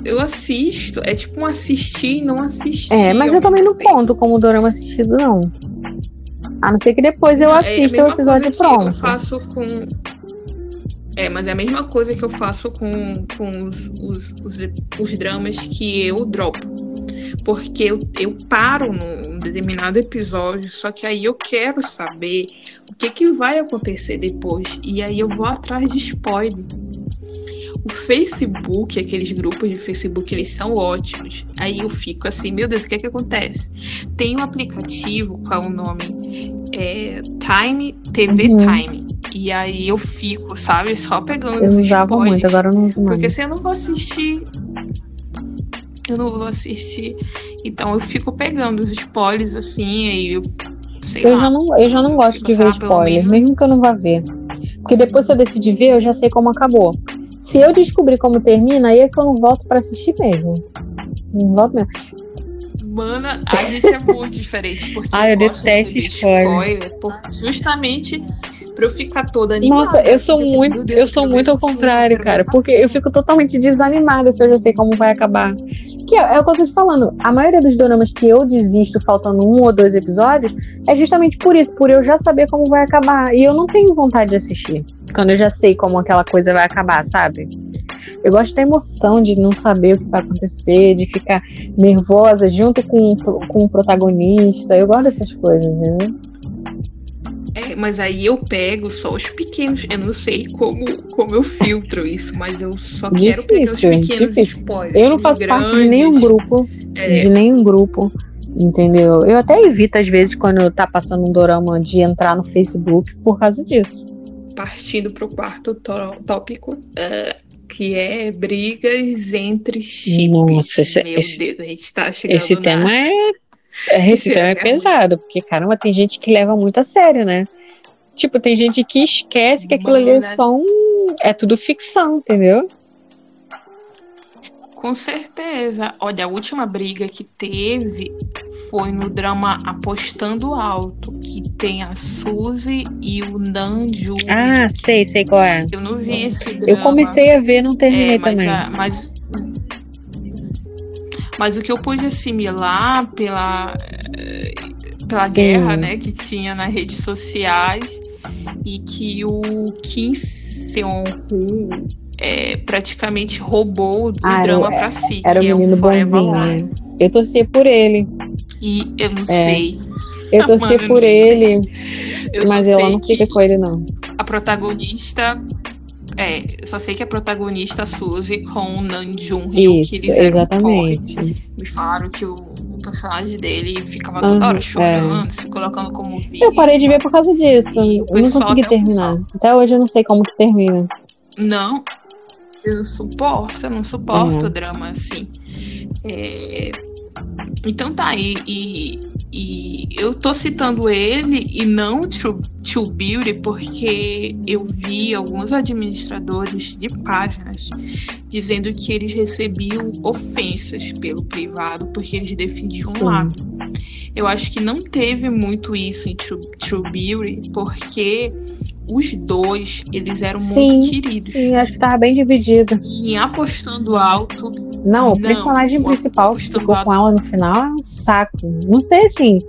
eu assisto, é tipo um assistir e não assistir. É, mas eu também não tempo. conto como dorama assistido, não. A não ser que depois eu É assista mesma o episódio coisa que Eu pronto. faço com. É, mas é a mesma coisa que eu faço com, com os, os, os, os dramas que eu dropo. Porque eu, eu paro num determinado episódio, só que aí eu quero saber o que, que vai acontecer depois. E aí eu vou atrás de spoiler. O Facebook, aqueles grupos de Facebook, eles são ótimos. Aí eu fico assim, meu Deus, o que é que acontece? Tem um aplicativo, qual é o nome? É, Time TV Uhum. Time. E aí eu fico, sabe, só pegando Eu usava spoilers. muito, agora eu não uso mais. Porque se eu não vou assistir. Eu não vou assistir. Então eu fico pegando os spoilers assim, aí eu. Sei Eu lá. já, não, eu já não gosto Fico, de ver spoiler, mesmo que eu não vá ver. Porque depois, se eu decidir ver, eu já sei como acabou. Se eu descobrir como termina, aí é que eu não volto pra assistir mesmo. Não volto mesmo. Mana, a gente é muito diferente. Porque Ah, eu detesto receber spoiler. por- justamente pra eu ficar toda animada. Nossa, eu sou fico, muito, Deus, eu sou muito ao contrário, cara. Porque eu fico totalmente desanimada se eu já sei como vai acabar. Que é, é o que eu tô te falando. A maioria dos doramas que eu desisto faltando um ou dois episódios é justamente por isso, por eu já saber como vai acabar. E eu não tenho vontade de assistir. Quando eu já sei como aquela coisa vai acabar, sabe? Eu gosto da emoção de não saber o que vai acontecer, de ficar nervosa junto com, com o protagonista. Eu gosto dessas coisas, né? É, mas aí eu pego só os pequenos. Eu não sei como, como eu filtro isso, mas eu só quero pegar os pequenos difícil. spoilers. Eu não faço parte de grandes, nenhum grupo. é, de nenhum grupo, entendeu? Eu até evito, às vezes, quando tá passando um dorama, de entrar no Facebook por causa disso. partindo para o quarto tó- tópico, é, que é brigas entre chips. Nossa, esse- Meu esse- Deus, a gente tá chegando Esse na- tema é. É- Esse tema é é pesado, porque, caramba, tem gente que leva muito a sério, né? Tipo, tem gente que esquece que aquilo ali é Mana. só um. É tudo ficção, entendeu? Com certeza. Olha, a última briga que teve foi no drama Apostando Alto, que tem a Suzy e o Nanju. Ah, sei, sei qual é. Eu não vi esse drama. Eu comecei a ver, não terminei É, mas, também. a- mas, mas o que eu pude assimilar pela, eh, pela Sim. guerra né, que tinha nas redes sociais e que o Kim Seon-Hu é, praticamente roubou o Ah, era drama pra si, Era o que é menino Forever bonzinho, né? Eu torcia por ele. E eu não É. sei. Eu torcia Mano, por ele, Eu mas ela não fica com ele, não. a protagonista É, só sei que a protagonista Suzy com o Nam Jun Hyun, que Isso, eles eram exatamente. porre. Me falaram que o, o personagem dele ficava toda hora é. chorando, se colocando como vítima. Eu parei de ver por causa disso. O Eu não consegui até o terminar. pessoal. Até hoje eu não sei como que termina. Não, eu não suporto, eu não suporto Uhum. drama assim. É, Então tá, e, e, e eu tô citando ele e não True, True Beauty porque eu vi alguns administradores de páginas dizendo que eles recebiam ofensas pelo privado porque eles defendiam um lado. Eu acho que não teve muito isso em True, True Beauty porque os dois, eles eram Sim, muito queridos. Sim, acho que tava bem dividido. E em apostando alto, Não, o Não, personagem principal que ficou com ela no final é um saco. Não sei assim.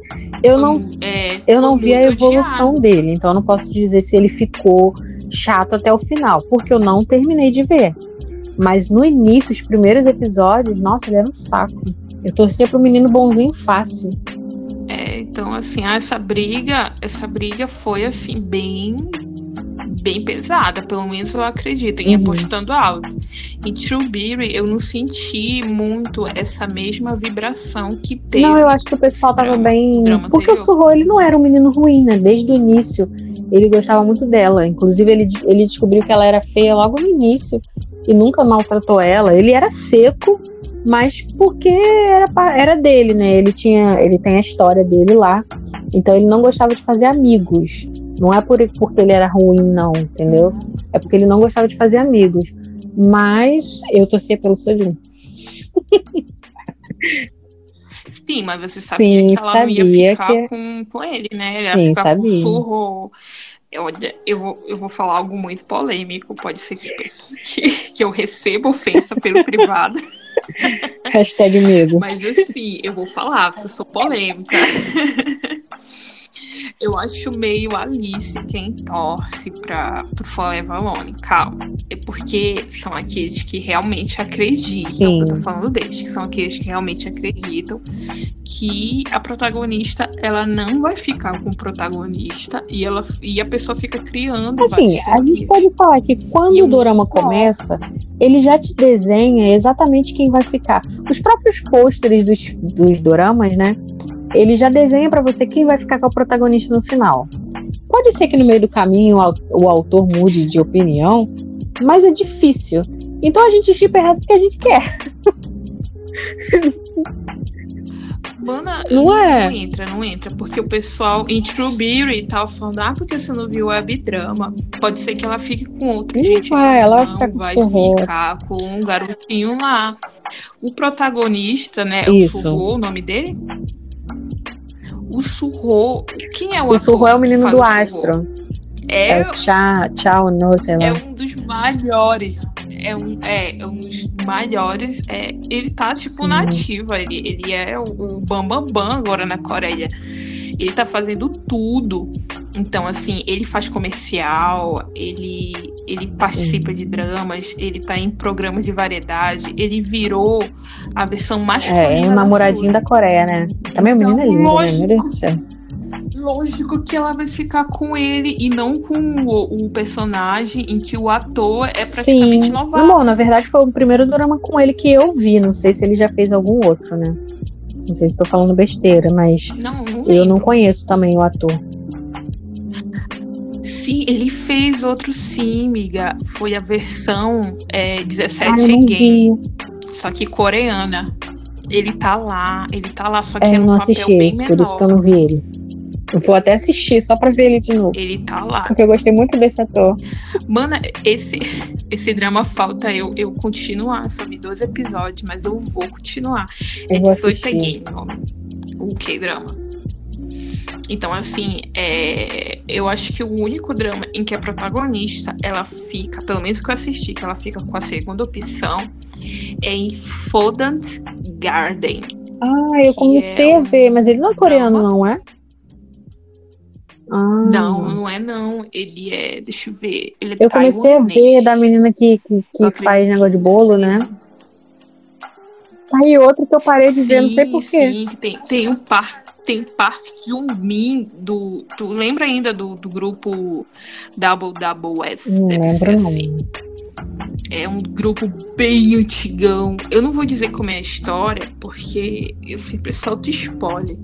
Eu não, é, eu não vi a evolução odiado. dele, então eu não posso dizer se ele ficou chato até o final, porque eu não terminei de ver. Mas no início, os primeiros episódios, nossa, ele era um saco. Eu torcia pro menino bonzinho fácil. É, então assim, ah, essa briga, essa briga foi assim bem bem pesada, pelo menos eu acredito, em Uhum. apostando alto. Em True Beauty eu não senti muito essa mesma vibração que teve. Não, eu acho que o pessoal tava drama- bem. drama Porque o. Surro, ele não era um menino ruim, né? Desde o início. Ele gostava muito dela. Inclusive, ele, ele descobriu que ela era feia logo no início e nunca maltratou ela. Ele era seco, mas porque era, era dele, né? Ele tinha, ele tem a história dele lá. Então ele não gostava de fazer amigos. Não é por, porque ele era ruim, não, entendeu? É porque ele não gostava de fazer amigos. Mas eu torcia pelo Sojin. (laughs) Sim, mas você sabia Sim, que ela não ia sabia ficar que- com, com ele, né? Ia Sim, ficar com o sabia. surro. Eu, eu, vou- eu vou falar algo muito polêmico. Pode ser que, que, que eu receba ofensa pelo (laughs) privado. Hashtag medo. Mas assim, eu vou falar, porque eu sou polêmica. (laughs) Eu acho meio Alice quem torce para pro Forever Alone. Calma. É porque são aqueles que realmente acreditam. Sim. Eu tô falando deles, que são aqueles que realmente acreditam que a protagonista ela não vai ficar com o protagonista e, ela, e a pessoa fica criando. Assim, a gente pode falar que quando E o dorama começa, ele já te desenha exatamente quem vai ficar. Os próprios pôsteres dos, dos doramas, né? Ele já desenha pra você quem vai ficar com a protagonista no final. Pode ser que no meio do caminho o au- o autor mude de opinião, mas é difícil. Então a gente chipa errado porque a gente quer. Mana, Não não, é? não entra, não entra. Porque o pessoal em True Beauty tava falando, ah, porque você não viu webdrama. Pode ser que ela fique com outro. Não Gente, vai, ela vai não ficar com vai ficar com um garotinho lá. O protagonista, né? Isso. O o nome dele? O Surro. Quem é o O Surro é o que menino faz do o? Astro. É É, o Tchau, tchau, não, sei lá. é um dos maiores. É um, é, é um dos maiores. É, ele tá, tipo, Sim. nativa. Ele, ele é o, o Bambambam Bam Bam agora na Coreia. Ele tá fazendo tudo. Então, assim, ele faz comercial, ele, ele participa de dramas, ele tá em programas de variedade, ele virou a versão masculina. É, é um da namoradinho Suzy. da Coreia, né? Também o Então, menino é lindo, né? Lógico. Céu. Lógico que ela vai ficar com ele e não com o, o personagem em que o ator é praticamente Sim. novato. Bom, na verdade foi o primeiro drama com ele que eu vi. Não sei se ele já fez algum outro, né? Não sei se estou falando besteira, mas Não, não eu não conheço também o ator. Sim, ele fez outro sim, miga. Foi a versão é, 17 Ah, eu não Again, vi. só que coreana. Ele tá lá, ele tá lá, só que É, é eu um não papel assisti bem esse, menor. por isso que eu não vi ele. Eu vou até assistir só pra ver ele de novo. Ele tá lá. Porque eu gostei muito desse ator. Mano, esse, esse drama falta eu, eu continuar. Vi dois episódios, mas eu vou continuar. Eu é vou 18 assistir. Again, o nome. O K-drama. Então, assim, é, eu acho que o único drama em que a protagonista ela fica, pelo menos que eu assisti, que ela fica com a segunda opção, é em Fodant Garden. Ah, eu comecei é a ver, mas ele não é coreano, drama. não é? Ah, Não, não é não. Ele é, deixa eu ver. Ele é Eu comecei a ver da menina que, que, que faz negócio de bolo, né? Aí outro que eu parei de ver, não sei Sim, porquê. Sim, que tem, tem um par. Tem Park Jung-min do. Tu lembra ainda do, do grupo Double Double S? Não Deve ser assim. É um grupo bem antigão. Eu não vou dizer como é a história, porque eu sempre solto spoiler.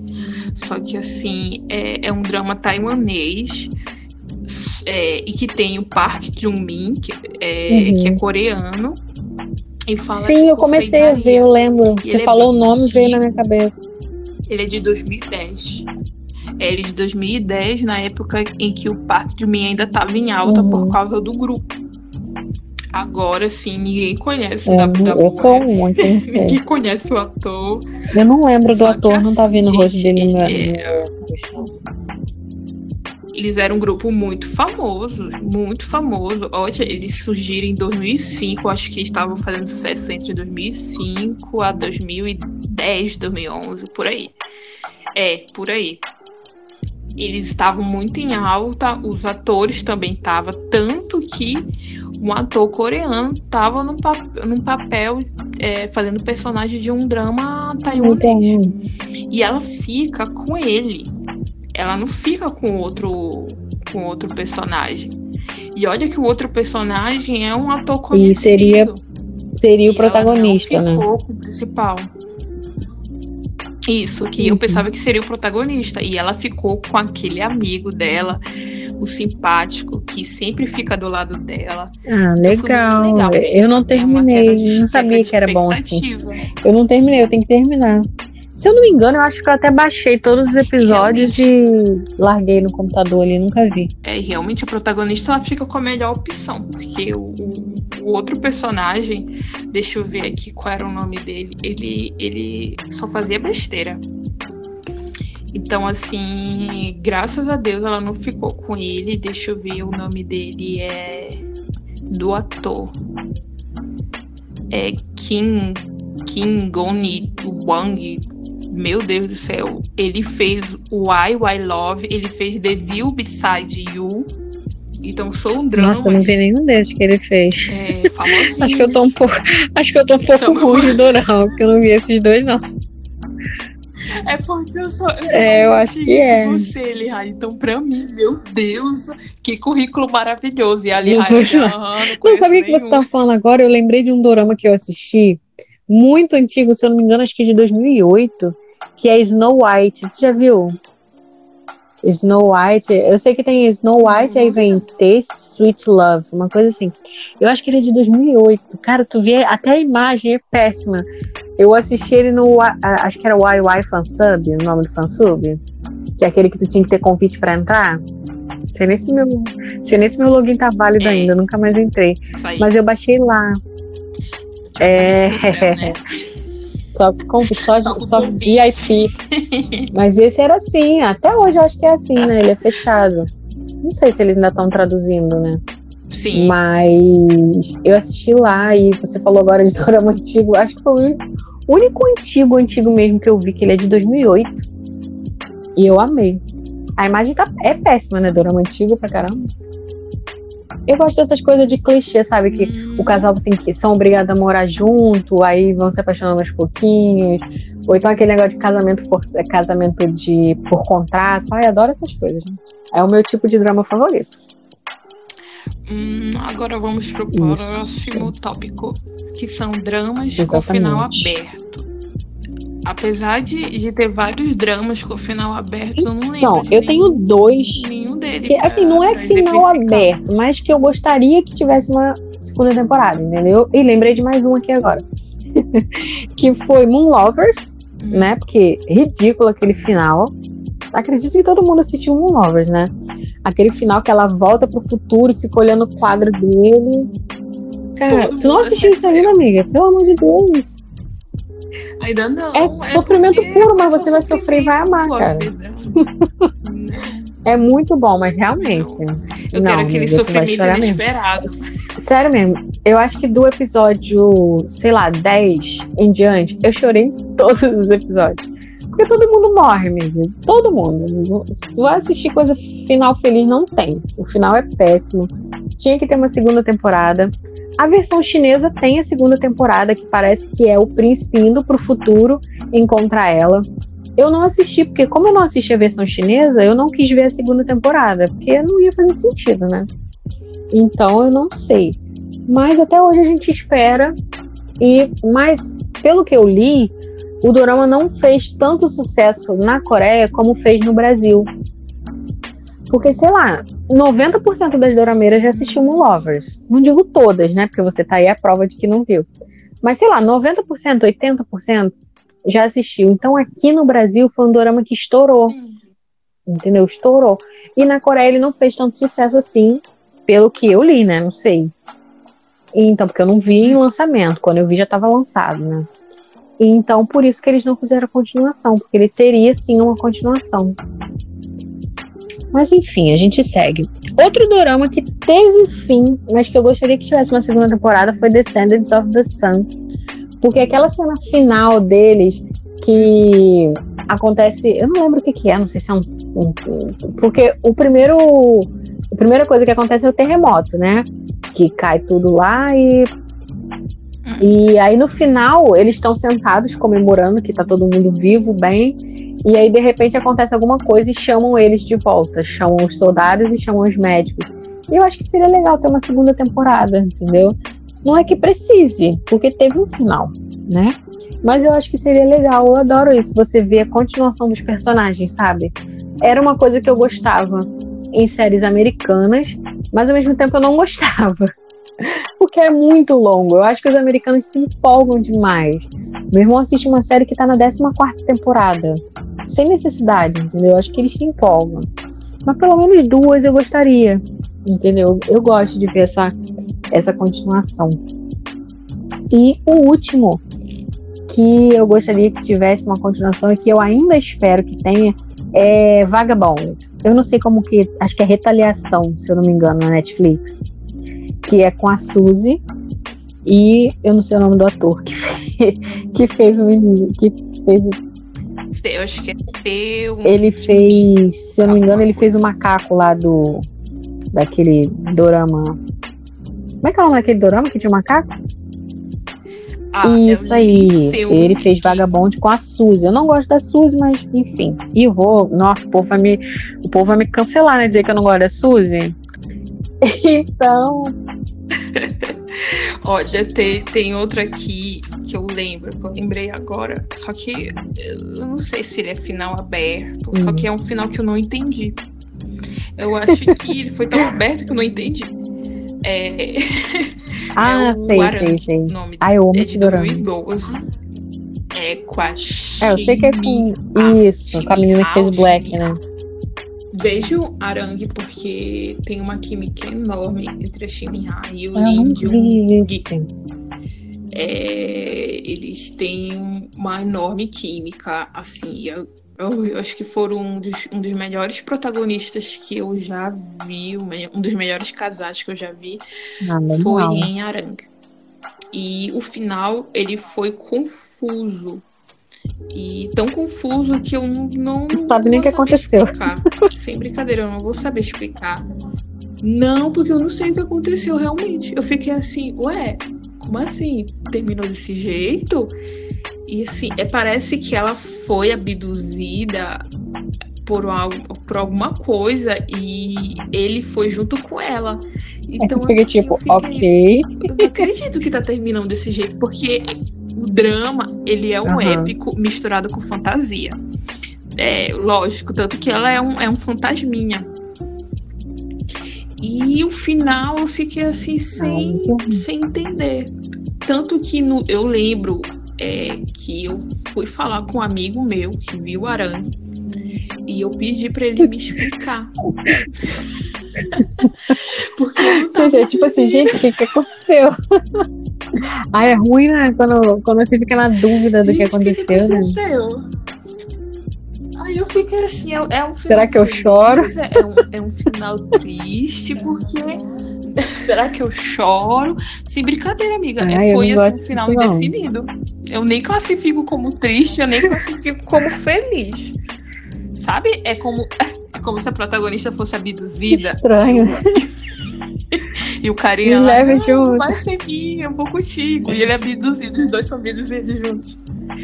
Só que, assim, é, é um drama taiwanês é, e que tem o Park Jung-min, que, é, Uhum. que é coreano. E fala Sim, eu comecei a ver, eu lembro. E Você é falou o bem nome, veio antigo. na minha cabeça. Ele é de 2010. É, Ele é de 2010, na época em que o Park de Min ainda estava em alta Uhum. por causa do grupo. Agora sim, ninguém conhece o É, WWF. eu sou (laughs) muito, sei. Ninguém conhece o ator. Eu não lembro do Só que ator, não tá assim, vindo o rosto dele é- no meu- Eles eram um grupo muito famoso, muito famoso. Olha, eles surgiram em 2005, acho que estavam fazendo sucesso entre 2005 a 2010, 2011, por aí. É, por aí. Eles estavam muito em alta, os atores também estavam, tanto que um ator coreano estava num, pa num papel é, fazendo personagem de um drama taiwanês. Então, E ela fica com ele. Ela não fica com outro com outro personagem. E olha que o outro personagem é um ator conhecido. seria seria E o protagonista, ela né? o principal. Isso, que eu Uhum. pensava que seria o protagonista. E ela ficou com aquele amigo dela, o simpático, que sempre fica do lado dela. Ah, Então legal. legal. Eu não É terminei, não sabia que era bom assim. Eu não terminei, eu tenho que terminar. Se eu não me engano, eu acho que eu até baixei todos os episódios e larguei no computador ali, nunca vi. É, realmente a protagonista ela fica com a melhor opção, porque o, o- o outro personagem, deixa eu ver aqui qual era o nome dele, ele, ele só fazia besteira. Então, assim, graças a Deus ela não ficou com ele. Deixa eu ver, o nome dele é do ator. É Kim, Kim Goni Wang. Meu Deus do céu. Ele fez o I, I Love, ele fez The View Beside You. Então, sou um drama. Nossa, eu não vi nenhum desses que ele fez. É, famosinho. Acho que eu tô um pouco, acho que eu tô um pouco São- ruim de dorama, porque eu não vi esses dois não. É porque eu sou. Eu, sou É, eu acho que é. Você, Lihari. Então, pra mim, meu Deus, que currículo maravilhoso. E a Não Lihari vou já falar. aham, não Não conheço sabia o que você tava falando agora, eu lembrei de um dorama que eu assisti, muito antigo, se eu não me engano, acho que de 2008, que é Snow White. Tu já viu? Snow White, eu sei que tem Snow White, aí vem Taste Sweet Love, uma coisa assim. Eu acho que ele é de 2008. Cara, tu vê, até a imagem é péssima. Eu assisti ele no, acho que era o YY Fansub, o nome do fansub, que é aquele que tu tinha que ter convite pra entrar. Se nesse meu, se nesse meu login tá válido É. ainda, nunca mais entrei. Mas eu baixei lá. Tipo, é- céu, né? (laughs) Só, com, só, Só só. VIP. Mas esse era assim, até hoje eu acho que é assim, né? Ele é fechado. Não sei se eles ainda estão traduzindo, né? Sim. Mas eu assisti lá e você falou agora de (laughs) dorama antigo. Acho que foi o único- o único antigo, antigo mesmo que eu vi, que ele é de 2008. E eu amei. A imagem tá, é péssima, né? Dorama antigo pra caramba. Eu gosto dessas coisas de clichê, sabe? Que Hum, o casal tem que são obrigados a morar junto, aí vão se apaixonando aos pouquinhos. Ou então aquele negócio de casamento por, é, casamento de por contrato. Ai, adoro essas coisas. né? É o meu tipo de drama favorito. hum, agora vamos pro Isso. próximo tópico, que são dramas com Exatamente. final aberto. Apesar de, de ter vários dramas com final aberto, eu não lembro. Então, de eu nenhum, tenho dois nenhum deles. que, assim, não é final aberto, mas que eu gostaria que tivesse uma segunda temporada, entendeu? E lembrei de mais um aqui agora. (laughs) que foi Moon Lovers, Hum. né? Porque ridículo aquele final. Acredito que todo mundo assistiu Moon Lovers, né? Aquele final que ela volta pro futuro e fica olhando o quadro dele. Cara, Todo tu não assistiu isso ainda, amiga? Pelo amor de Deus. Ainda não. É sofrimento porque puro, mas é você vai sofrer e vai sofrimento, amar, cara. É muito bom, mas realmente. Eu não, quero aquele sofrimento chorar mesmo. inesperado. Sério mesmo, eu acho que do episódio, sei lá, 10 em diante, eu chorei em todos os episódios. Porque todo mundo morre, amiga. Todo mundo. Se tu vai assistir coisa final feliz, não tem. O final é péssimo. Tinha que ter uma segunda temporada. A versão chinesa tem a segunda temporada, que parece que é o príncipe indo pro futuro encontrar ela. eu não assisti, porque como eu não assisti a versão chinesa, eu não quis ver a segunda temporada, porque não ia fazer sentido, né? Então eu não sei. Mas até hoje a gente espera. E mas pelo que eu li, o dorama não fez tanto sucesso na Coreia como fez no Brasil. Porque, sei lá, 90% das dorameiras já assistiram Lovers. Não digo todas, né? Porque você tá aí a prova de que não viu. Mas, sei lá, 90%, 80% já assistiu. Então, aqui no Brasil foi um dorama que estourou. Entendeu? Estourou. E na Coreia ele não fez tanto sucesso assim, pelo que eu li, né? Não sei. Então, porque eu não vi em lançamento. Quando eu vi já estava lançado, né? Então, por isso que eles não fizeram a continuação, porque ele teria sim uma continuação. Mas enfim, a gente segue. Outro dorama que teve fim, mas que eu gostaria que tivesse uma segunda temporada foi Descendants of the Sun. Porque aquela cena final deles que acontece. Eu não lembro o que, que é, não sei se é um. porque o primeiro. A primeira coisa que acontece é o terremoto, né? Que cai tudo lá e. E aí no final eles estão sentados comemorando que tá todo mundo vivo, bem. E aí, de repente, acontece alguma coisa e chamam eles de volta. Chamam os soldados e chamam os médicos. E eu acho que seria legal ter uma segunda temporada, entendeu? Não é que precise, porque teve um final, né? Mas eu acho que seria legal. Eu adoro isso. Você vê a continuação dos personagens, sabe? Era uma coisa que eu gostava em séries americanas, mas ao mesmo tempo eu não gostava. Porque é muito longo. Eu acho que os americanos se empolgam demais. Meu irmão assiste uma série que tá na 14 temporada sem necessidade, entendeu? Acho que eles se empolgam. Mas pelo menos duas eu gostaria, entendeu? Eu gosto de ver essa, essa continuação. E o último que eu gostaria que tivesse uma continuação e que eu ainda espero que tenha é Vagabond. Eu não sei como que. Acho que é Retaliação, se eu não me engano, na Netflix. Que é com a Suzy. E eu não sei o nome do ator que fez, (laughs) que fez o menino, que fez eu acho que é teu. Ele fez, se eu não me engano, ele fez o macaco lá do. daquele dorama. Como é que é o nome daquele dorama que tinha macaco? Ah, Isso aí. Ele fez Vagabond com a Suzy. Eu não gosto da Suzy, mas enfim. E vou. Nossa, o povo vai me. O povo vai me cancelar, né? Dizer que eu não gosto da Suzy. Então. (laughs) Olha, tem, tem outro aqui que eu lembro, que eu lembrei agora. Só que eu não sei se ele é final aberto, só que é um final que eu não entendi. Eu acho que ele foi tão aberto que eu não entendi. É... (laughs) Ah, é sei, Arangue, sei, sei. Nome ah, eu amo é de 2012. É com a É, eu sei que é com. Isso, com a menina que fez o Black, né? Vejo Arangue porque tem uma química enorme entre a Shimiha e o Lee Jung. É, eles têm uma enorme química, assim, eu, eu, eu acho que foram um dos, um dos, melhores protagonistas que eu já vi, um dos melhores casais que eu já vi, ah, foi em Arangue. E o final, ele foi confuso, e tão confuso que eu não. Não, não sabe nem o que aconteceu. Explicar. Sem brincadeira, eu não vou saber explicar. Não, porque eu não sei o que aconteceu realmente. Eu fiquei assim, ué, como assim? Terminou desse jeito? E assim, é, parece que ela foi abduzida por, algo, por alguma coisa e ele foi junto com ela. Então, assim, tipo, fiquei, ok. Eu não acredito que tá terminando desse jeito, porque o drama, ele é um uhum. épico misturado com fantasia. É, lógico, tanto que ela é um, é um fantasminha. E o final eu fiquei assim, sem, sem entender. Tanto que no, eu lembro é, que eu fui falar com um amigo meu que viu o Aranha e eu pedi para ele me explicar. (laughs) (laughs) Porque eu não tipo assim, gente, o que, que aconteceu? (laughs) Ah, é ruim, né? Quando, quando você fica na dúvida do gente, que aconteceu. Que, que né? aconteceu? Né? Aí eu fiquei assim, é, é um Será que eu choro? É, é um, é um final triste, porque. (laughs) Será que eu choro? Sem brincadeira, amiga. Ai, foi assim, um final indefinido. Eu nem classifico como triste, eu nem classifico como feliz. Sabe? É como. Como se a protagonista fosse abduzida. Estranho. (laughs) E o carinha lá, "Não, junto." vai ser minha, eu vou contigo. E ele é abduzido, os dois são abduzidos juntos.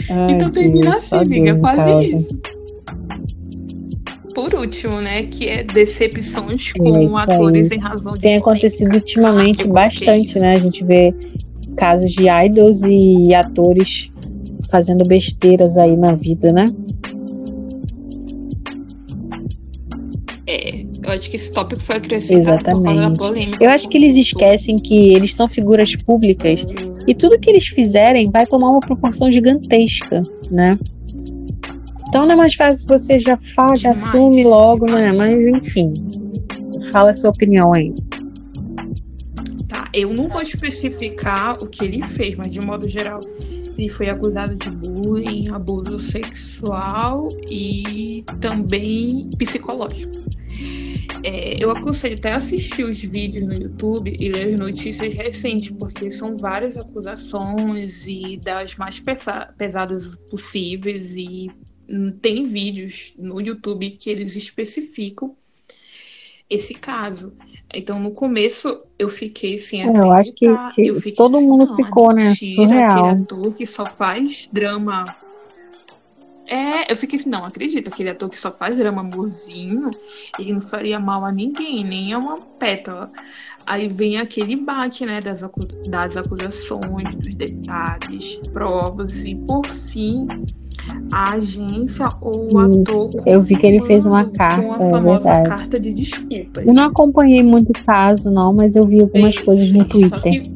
Ai, então termina Deus, assim, só amiga, Deus, quase causa. isso. Por último, né, que é decepções É com isso atores aí. em razão de Tem polêmica. acontecido ultimamente Eu coloquei bastante, né? A gente vê casos de idols e atores fazendo besteiras aí na vida, né? Acho que esse tópico foi acrescentado Exatamente. polêmica. Eu acho que eles esquecem que eles são figuras públicas e tudo que eles fizerem vai tomar uma proporção gigantesca, né? Então não é mais fácil você já faz, já Demais, assume logo, né? Mas enfim, fala a sua opinião aí. Tá, eu não vou especificar o que ele fez, mas de modo geral, ele foi acusado de bullying, abuso sexual e também psicológico. É, eu aconselho até assistir os vídeos no YouTube e ler as notícias recentes, porque são várias acusações e das mais pesa- pesadas possíveis e hum, tem vídeos no YouTube que eles especificam esse caso. Então, no começo, eu fiquei sem É, eu acho que- que eu todo assim, mundo não, ficou, né, surreal. Que só faz drama. É, eu fiquei assim, não, acredito, aquele ator que só faz drama amorzinho, ele não faria mal a ninguém, nem a uma pétala. Aí vem aquele bate, né, das, acu- das acusações, dos detalhes, provas, e por fim, a agência ou o ator. eu vi que ele fez uma confirmando Com carta, a é famosa carta de desculpas. Eu não acompanhei muito o caso, não, mas eu vi algumas coisas no Twitter.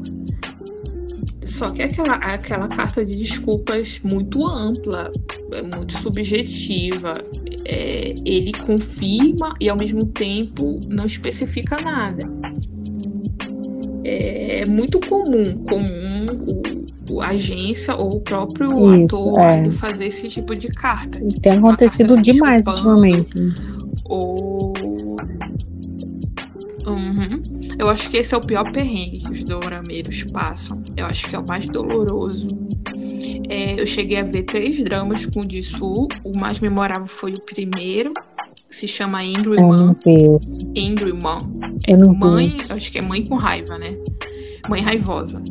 Só que aquela, aquela carta de desculpas muito ampla, é muito subjetiva. É, ele confirma e ao mesmo tempo não especifica nada. É muito comum, comum o, a agência ou o próprio Isso, ator é. fazer esse tipo de carta. Tem acontecido se demais ultimamente. né? Ou. Uhum. Eu acho que esse é o pior perrengue que os dorameiros passam. Eu acho que é o mais doloroso. É, eu cheguei a ver três dramas com o Jisoo. O mais memorável foi o primeiro. Se chama Angry Eu isso. Angry. Eu não Mãe, acho que é mãe com raiva, né? Mãe raivosa.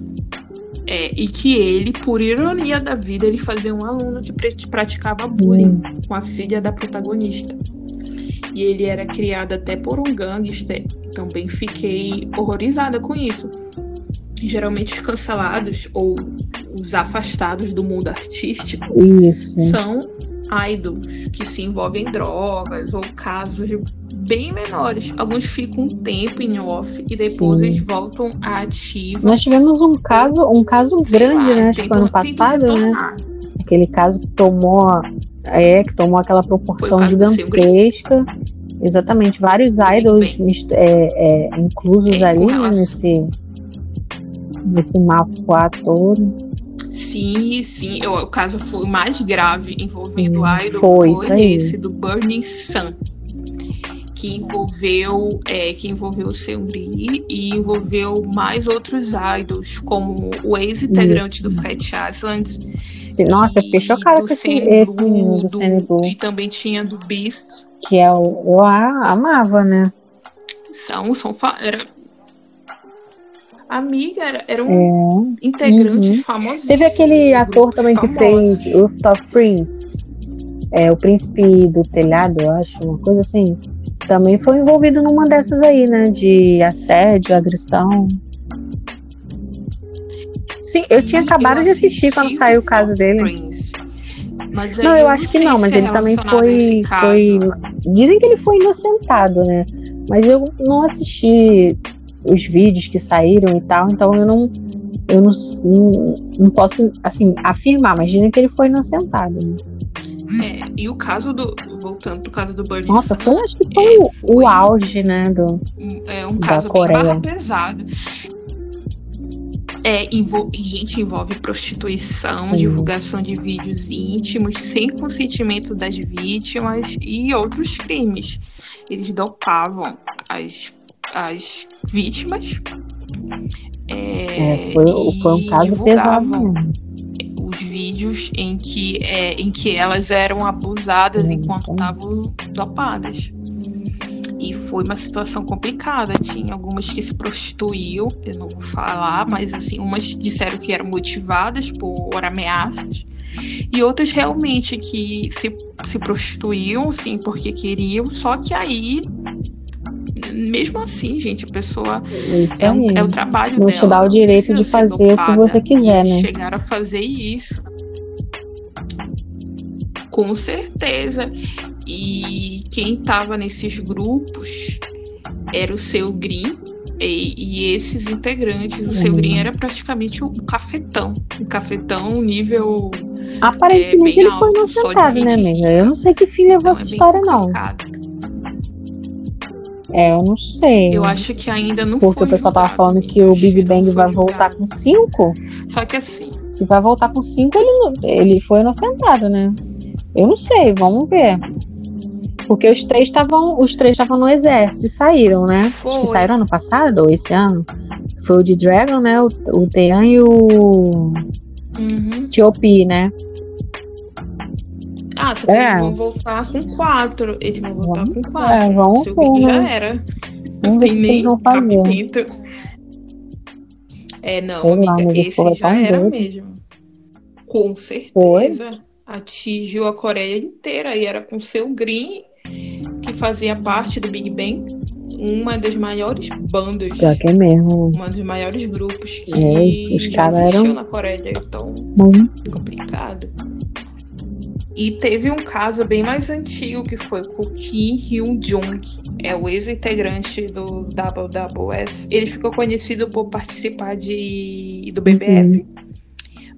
É, e que ele, por ironia da vida, ele fazia um aluno que praticava bullying Hum. com a filha da protagonista. E ele era criado até por um gangster. Também fiquei horrorizada com isso. Geralmente os cancelados ou os afastados do mundo artístico Isso. são idols que se envolvem em drogas ou casos bem menores. Alguns ficam um tempo em off e depois Sim. eles voltam à ativa. Nós tivemos um caso, um caso Sei grande, lá, né? Acho que foi tentam- ano passado, né? Aquele caso que tomou, é, que tomou aquela proporção gigantesca. Exatamente, vários idols é, é, inclusos É, ali nesse, nesse mafuá todo. Sim, sim. Eu- o caso foi mais grave envolvendo Sim, idol foi, foi, esse do Burning Sun. Que envolveu, é, que envolveu o Seungri e envolveu mais outros idols, como o ex-integrante do Fat Island. Nossa, eu fiquei chocada do com esse, esse menino do do- Blue, E também tinha do Beast. Que é o, eu a, amava, né? São, são, era, amiga, era, eram É. integrantes Uhum. famosos. Teve aquele ator também que fez Rooftop Prince, é, o príncipe do telhado, eu acho, uma coisa assim. Também foi envolvido numa dessas aí, né? De assédio, agressão. Sim, eu tinha acabado de assistir quando saiu o caso dele. Mas Não, aí eu acho que sei não, mas se é ele também foi, foi. Dizem que ele foi inocentado, né? Mas eu não assisti os vídeos que saíram e tal, então eu não. Eu não, não, não posso, assim, afirmar, mas dizem que ele foi inocentado. né? É, e o caso do. Voltando pro caso do Burning Nossa, Sun, foi, acho que foi, é, o- foi- o auge, né? Do, é um caso Coreia. pesado. É, envol... gente, envolve prostituição, Sim. divulgação de vídeos íntimos, sem consentimento das vítimas e outros crimes. Eles dopavam as, as vítimas. é, foi, e foi um caso pesado os vídeos em que, é, em que elas eram abusadas enquanto estavam dopadas. E foi uma situação complicada. Tinha algumas que se prostituíam, eu não vou falar, mas assim, umas disseram que eram motivadas por ameaças. E outras realmente que se, se prostituíam, sim, porque queriam, só que aí mesmo assim, gente, a pessoa Isso é, um- é o trabalho Não dela. te dá o direito de fazer o que você quiser, né? Chegaram a fazer isso. Com certeza. E quem tava nesses grupos era o seu Green. E, e esses integrantes, o seu Uhum. Green era praticamente um cafetão. Um cafetão nível. Aparentemente é ele foi alto, de inocentado, né, amiga? Eu não sei que fim levou Então, essa é história, não. É, eu não sei. Eu acho que ainda não Porque foi o pessoal tava julgado, falando amiga. que o Big Bang foi vai voltar julgado. com cinco. Só que assim, Se vai voltar com cinco, ele, ele foi inocentado, né? Eu não sei, vamos ver. Porque os três estavam, os três estavam no exército e saíram, né? Acho Foi. que saíram ano passado ou esse ano. Foi o de Dragon, né? O, o Tean e o uhum. T.O.P., né? Ah, só que É. eles vão voltar com quatro. Eles vão voltar Vamos- com quatro. é, vamos Seu ver, já né? era. Não tem nem cabimento. É, não, Sei lá, amiga, amiga, esse já era doido. mesmo. Com certeza. Atingiu a Coreia inteira e era com seu Green, que fazia parte do Big Bang, uma das maiores bandas, Pior que é mesmo. uma dos maiores grupos que É, isso, os já existiu eram- na Coreia. Então, Muito. complicado. E teve um caso bem mais antigo que foi com o Kim Hyun Jung, é o ex-integrante do WWS. Ele ficou conhecido por participar de do BBF,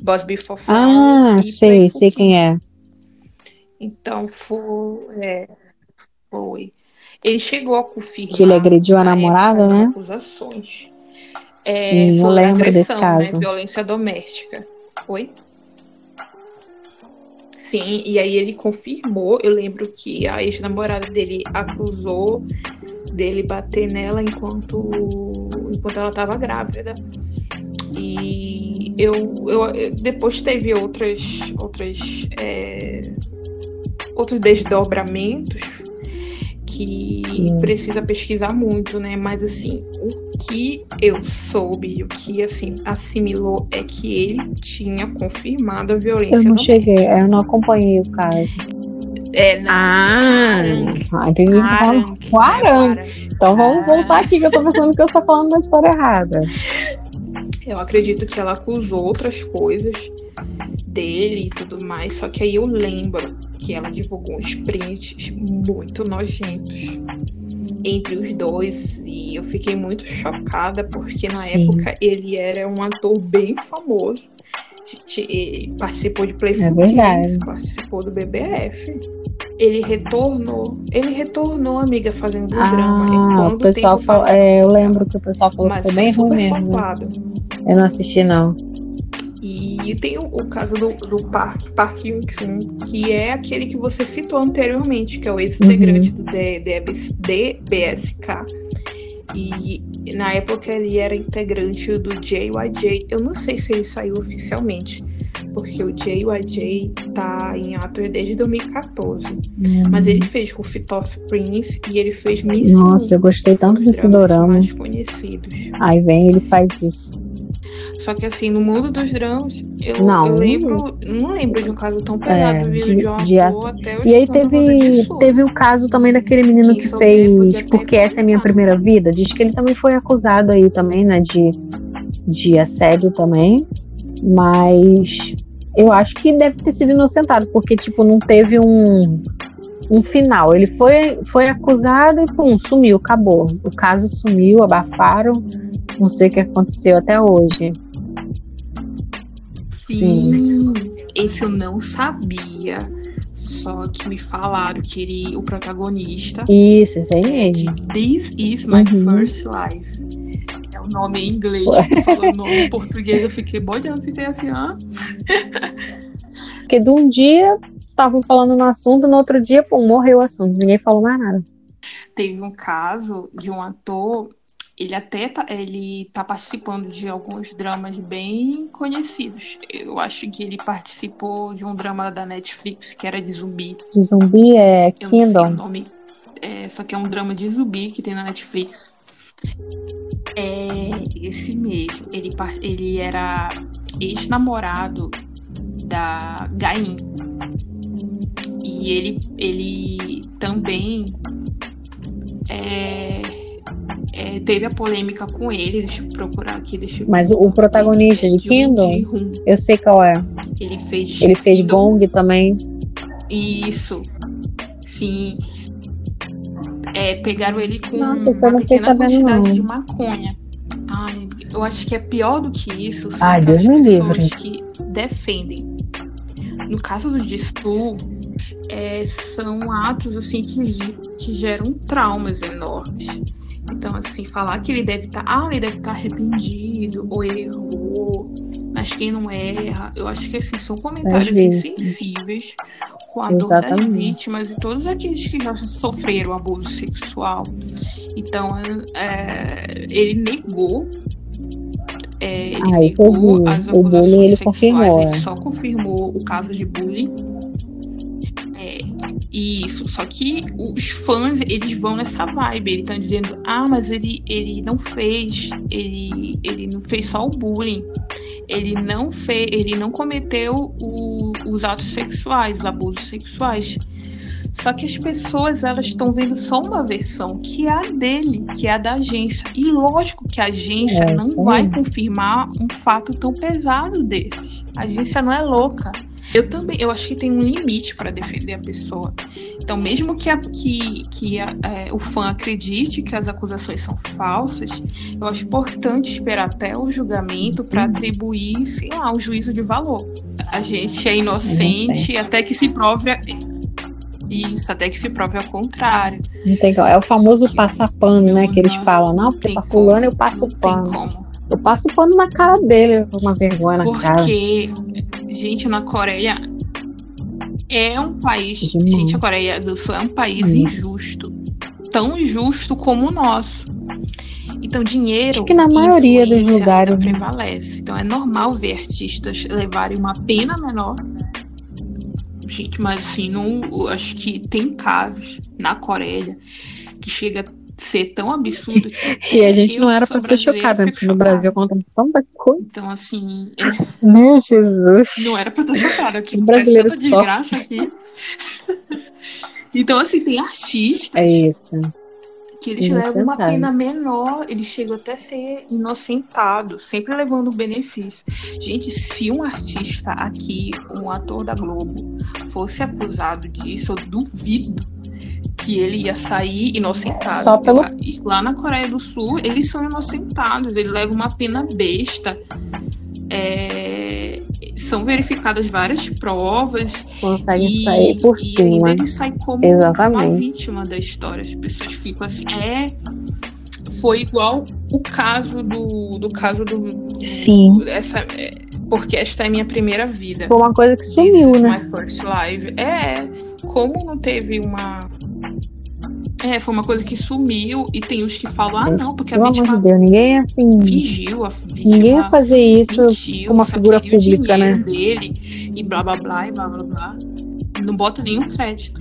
Boss Before. Uhum. Ah, sei, sei quem é. Então foi, é, foi. Ele chegou a confirmar. Que ele agrediu a na namorada, né? acusações. É, Sim, eu lembro desse agressão, né? caso. Violência doméstica. Oi? Sim, e aí ele confirmou. Eu lembro que a ex-namorada dele acusou dele bater nela enquanto, enquanto ela estava grávida. E eu, eu, eu- depois teve outras, outras, é, outros desdobramentos que Sim. precisa pesquisar muito, né? Mas assim, o que eu soube, o que assim assimilou é que ele tinha confirmado a violência Eu não cheguei, eu não acompanhei o caso. É, não. Ah, Arangue. ah entendi que você falando Arangue, com Arangue. Arangue. Então vamos voltar aqui, que eu tô pensando que eu tô falando da história errada. Eu acredito que ela acusou outras coisas dele e tudo mais, só que aí eu lembro que ela divulgou uns prints muito nojentos entre os dois e eu fiquei muito chocada porque na Sim. época ele era um ator bem famoso. Participou de É Playful verdade. Kiss, participou do BBF. Ele retornou, ele retornou, amiga, fazendo drama. Ah, quando o pessoal tempo falou. É, eu lembro que o pessoal falou que mas foi foi bem ruim mesmo. flopado. Eu não assisti, não. E tem o, o caso do, do Park, Park Yun-chun, que é aquele que você citou anteriormente, que é o ex-integrante Uhum. do DBSK. E na época ele era integrante do JYJ. Eu não sei se ele saiu oficialmente, porque o JYJ tá em atos desde 2014. Mas ele fez com Fit of Prince e ele fez Miss Nossa, eu gostei tanto desse dorama. mais conhecidos. Aí vem ele faz isso. Só que assim, no mundo dos dramas, eu, Não. eu lembro, não lembro de um caso tão pesado É, vindo de- de, um ator até o E aí teve, teve o caso também daquele menino que souber fez Porque Essa é Minha. Primeira Vida. Diz que ele também foi acusado aí também, né, de, de assédio também. Mas eu acho que deve ter sido inocentado, porque, tipo, não teve um, um final. Ele foi, foi acusado e, pum, sumiu, acabou. O caso sumiu, abafaram. Não sei o que aconteceu até hoje. Sim. Esse eu não sabia. Só que me falaram que ele, o protagonista, Isso, isso aí é mesmo. This Is My Uhum. First Life. É o nome em inglês. Falou o nome em português, eu fiquei boiando, fiquei assim, ah. Porque de um dia estavam falando no assunto, no outro dia, pum, morreu o assunto. Ninguém falou mais nada. Teve um caso de um ator, ele até tá, ele tá participando de alguns dramas bem conhecidos. Eu acho que ele participou de um drama da Netflix que era de zumbi. De zumbi é Eu Kingdom. nome. é, só que é um drama de zumbi que tem na Netflix. É esse mesmo. Ele, ele era ex-namorado da Gain. E ele, ele também é, é, teve a polêmica com ele. Deixa eu procurar aqui. Deixa Mas o protagonista de, de Kingdom, eu sei qual é. Ele fez. Ele fez Gong também. Isso. Sim. É, pegaram ele com não, uma pequena quantidade não. de maconha. Ai, eu acho que é pior do que isso. Ai, Deus pessoas livre. que defendem. No caso do Distu, é, são atos assim que, que geram traumas enormes. Então, assim, falar que ele deve estar, tá, ah, ele deve estar tá arrependido, ou ele errou, mas quem não erra, eu acho que assim, são comentários é insensíveis com a Exatamente. dor das vítimas e todos aqueles que já sofreram abuso sexual. Então, é, ele negou. É, ele ah, negou as o bullying ele confirmou. Ele só confirmou o caso de bullying é, isso, só que os fãs, eles vão nessa vibe, eles estão dizendo, ah, mas ele, ele não fez, ele, ele não fez só o bullying, ele não fez, ele não cometeu o, os atos sexuais, os abusos sexuais. Só que as pessoas elas estão vendo só uma versão, que é a dele, que é a da agência. E lógico que a agência é, não vai confirmar um fato tão pesado desse. A agência não é louca. Eu também, eu acho que tem um limite para defender a pessoa. Então, mesmo que, a, que, que a, é, o fã acredite que as acusações são falsas, eu acho importante esperar até o julgamento para atribuir, sei lá, um juízo de valor. A gente é inocente até que se prove. A... Isso, até que se prove ao contrário. Não tem como. É o famoso passar pano, né? Que eles falam, não, porque pra fulano eu passo pano. Tem como. Eu passo pano na cara dele, uma vergonha na Porque, cara. Porque, gente, na Coreia é um país. Demais. Gente, a Coreia do Sul é um país injusto. Tão injusto como o nosso. Então, dinheiro. Acho que na maioria dos lugares. Né? prevalece. Então, é normal ver artistas levarem uma pena menor. Gente, mas assim, não, acho que tem casos na Coreia que chega ser tão absurdo. (laughs) e a gente não era para ser chocada, porque no Brasil acontece tanta coisa. Então, assim. (laughs) É... Meu Jesus. Não era pra estar chocada, o brasileiro tanta desgraça aqui. então, assim, tem artistas. É isso. Que eles levam uma pena menor, eles chegam até a ser inocentados, sempre levando benefício. Gente, se um artista aqui, um ator da Globo, fosse acusado disso, eu duvido que ele ia sair inocentado. Só pelo... Lá na Coreia do Sul, eles são inocentados, ele leva uma pena besta. É... São verificadas várias provas. Consegue e, sair por e cima. E ele sai como Exatamente. uma vítima da história. As pessoas ficam assim. É. Foi igual o caso do, do caso do. Sim. Essa, é, porque esta é minha primeira vida. Foi uma coisa que sumiu, né? My first live. É. Como não teve uma é, foi uma coisa que sumiu e tem os que falam, ah, não, porque Pelo a vítima amor de Deus, ninguém é assim. fingiu, a vítima ninguém ia fazer isso mentiu, com uma figura pública, né? dele e blá blá blá e blá blá blá. Não bota nenhum crédito.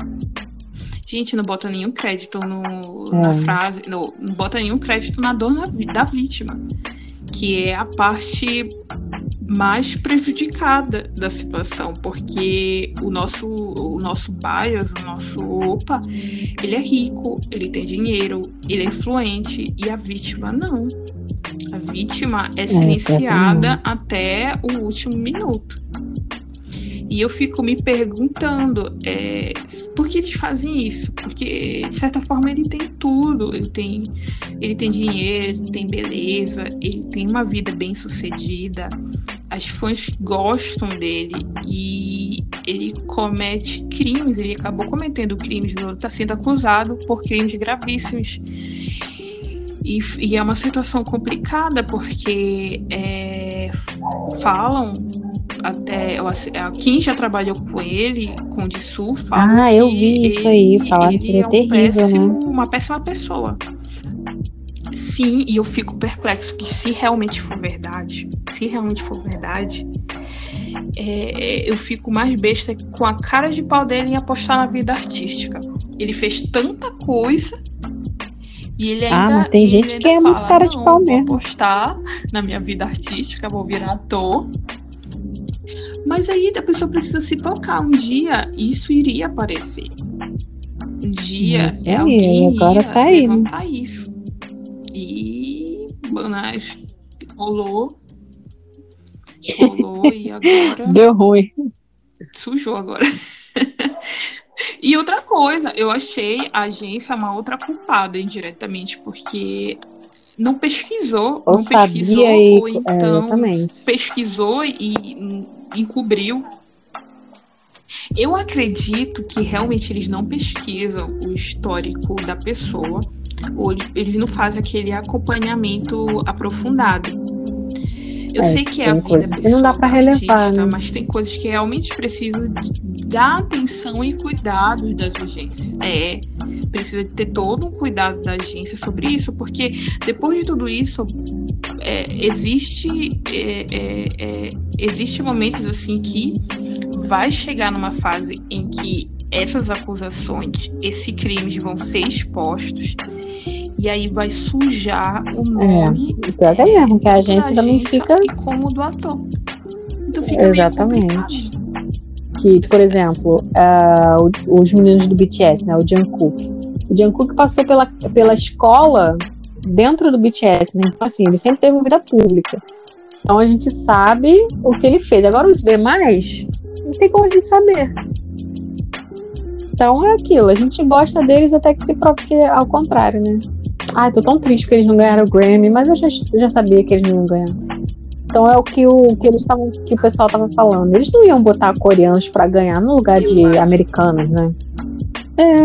Gente, não bota nenhum crédito no, é. na frase, no, não bota nenhum crédito na dor na, da vítima, que é a parte mais prejudicada da situação, porque o nosso, o nosso bias, o nosso opa, ele é rico, ele tem dinheiro, ele é influente, e a vítima não. A vítima é, é silenciada é, até o último minuto. E eu fico me perguntando é, por que eles fazem isso? Porque, de certa forma, ele tem tudo. Ele tem, ele tem dinheiro, ele tem beleza, ele tem uma vida bem sucedida. As fãs gostam dele e ele comete crimes. Ele acabou cometendo crimes, está sendo acusado por crimes gravíssimos. E, e, é uma situação complicada porque é, falam até a Kim já trabalhou com ele, com o Dissu, fala Ah, eu vi isso aí, falaram que ele é, é um terrível, péssimo, né? Uma péssima pessoa. Sim, e eu fico perplexo que se realmente for verdade, se realmente for verdade, é, eu fico mais besta com a cara de pau dele em apostar na vida artística. Ele fez tanta coisa e ele Ah, ainda. mas tem gente que é muito fala, cara de "Não, pau vou mesmo." apostar na minha vida artística, vou virar ator. Mas aí a pessoa precisa se tocar. Um dia isso iria aparecer. Um dia Isso é aí, alguém agora tá aí, né? levantar isso. E Banais rolou. Rolou e agora Deu ruim. sujou agora. (laughs) e outra coisa, eu achei a agência uma outra culpada indiretamente, porque não pesquisou, Ou não sabia pesquisou, e- ou é, então exatamente. pesquisou e encobriu. Eu acredito que realmente eles não pesquisam o histórico da pessoa, ou eles- não fazem aquele acompanhamento aprofundado. Eu É, sei que é a vida que não dá pessoal pra do relevar, artista, né? mas tem coisas que realmente precisam da atenção e cuidado das agências. É, precisa ter todo um cuidado da agência sobre isso, porque depois de tudo isso, é, existe é, é, é, existe momentos assim que vai chegar numa fase em que essas acusações, esses crimes vão ser expostos e aí vai sujar o nome O pior é mesmo, que a agência da também fica e como do ator. Então fica Exatamente. que, por exemplo, o- os meninos do BTS, né, o Jungkook. O Jungkook passou pela, pela escola dentro do BTS, né? Então, assim, ele sempre teve uma vida pública. Então a gente sabe o que ele fez. Agora os demais, não tem como a gente saber. Então é aquilo, a gente gosta deles até que se prove que é ao contrário, né? Ai, tô tão triste porque eles não ganharam o Grammy, mas eu já, já sabia que eles não iam ganhar. Então é o que o, que eles tavam, que o pessoal tava falando. Eles não iam botar coreanos pra ganhar no lugar de americanos, né? É.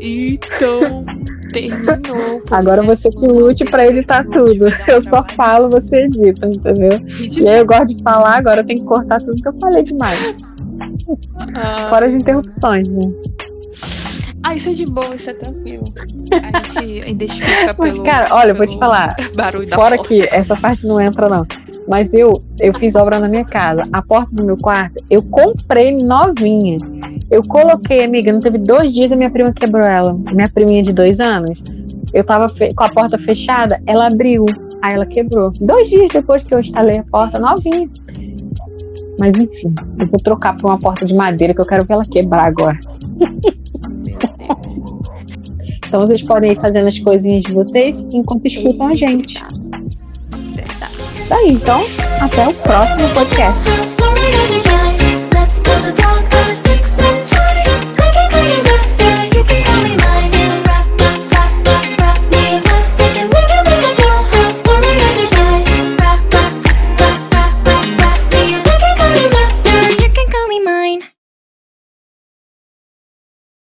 Então, terminou. Agora podcast, você que lute pra editar tudo. Eu só falo, você edita, entendeu? E aí eu gosto de falar, agora eu tenho que cortar tudo que eu falei demais. Ah, Fora as interrupções, né? Ah, isso é de boa, isso é tranquilo. A gente (laughs) identifica Mas, pelo. cara, olha, eu vou te pelo falar. Barulho da Fora porta. que essa parte não entra, não. Mas eu, eu fiz obra na minha casa. A porta do meu quarto, eu comprei novinha. Eu coloquei, amiga, não teve dois dias a minha prima quebrou ela. Minha priminha de dois anos. Eu tava com a porta fechada, ela abriu. Aí ela quebrou. Dois dias depois que eu instalei a porta, novinha. Mas enfim, eu vou trocar por uma porta de madeira que eu quero ver ela quebrar agora. (laughs) Então vocês podem ir fazendo as coisinhas de vocês enquanto escutam a gente. Verdade. Tá aí, então, até o próximo podcast.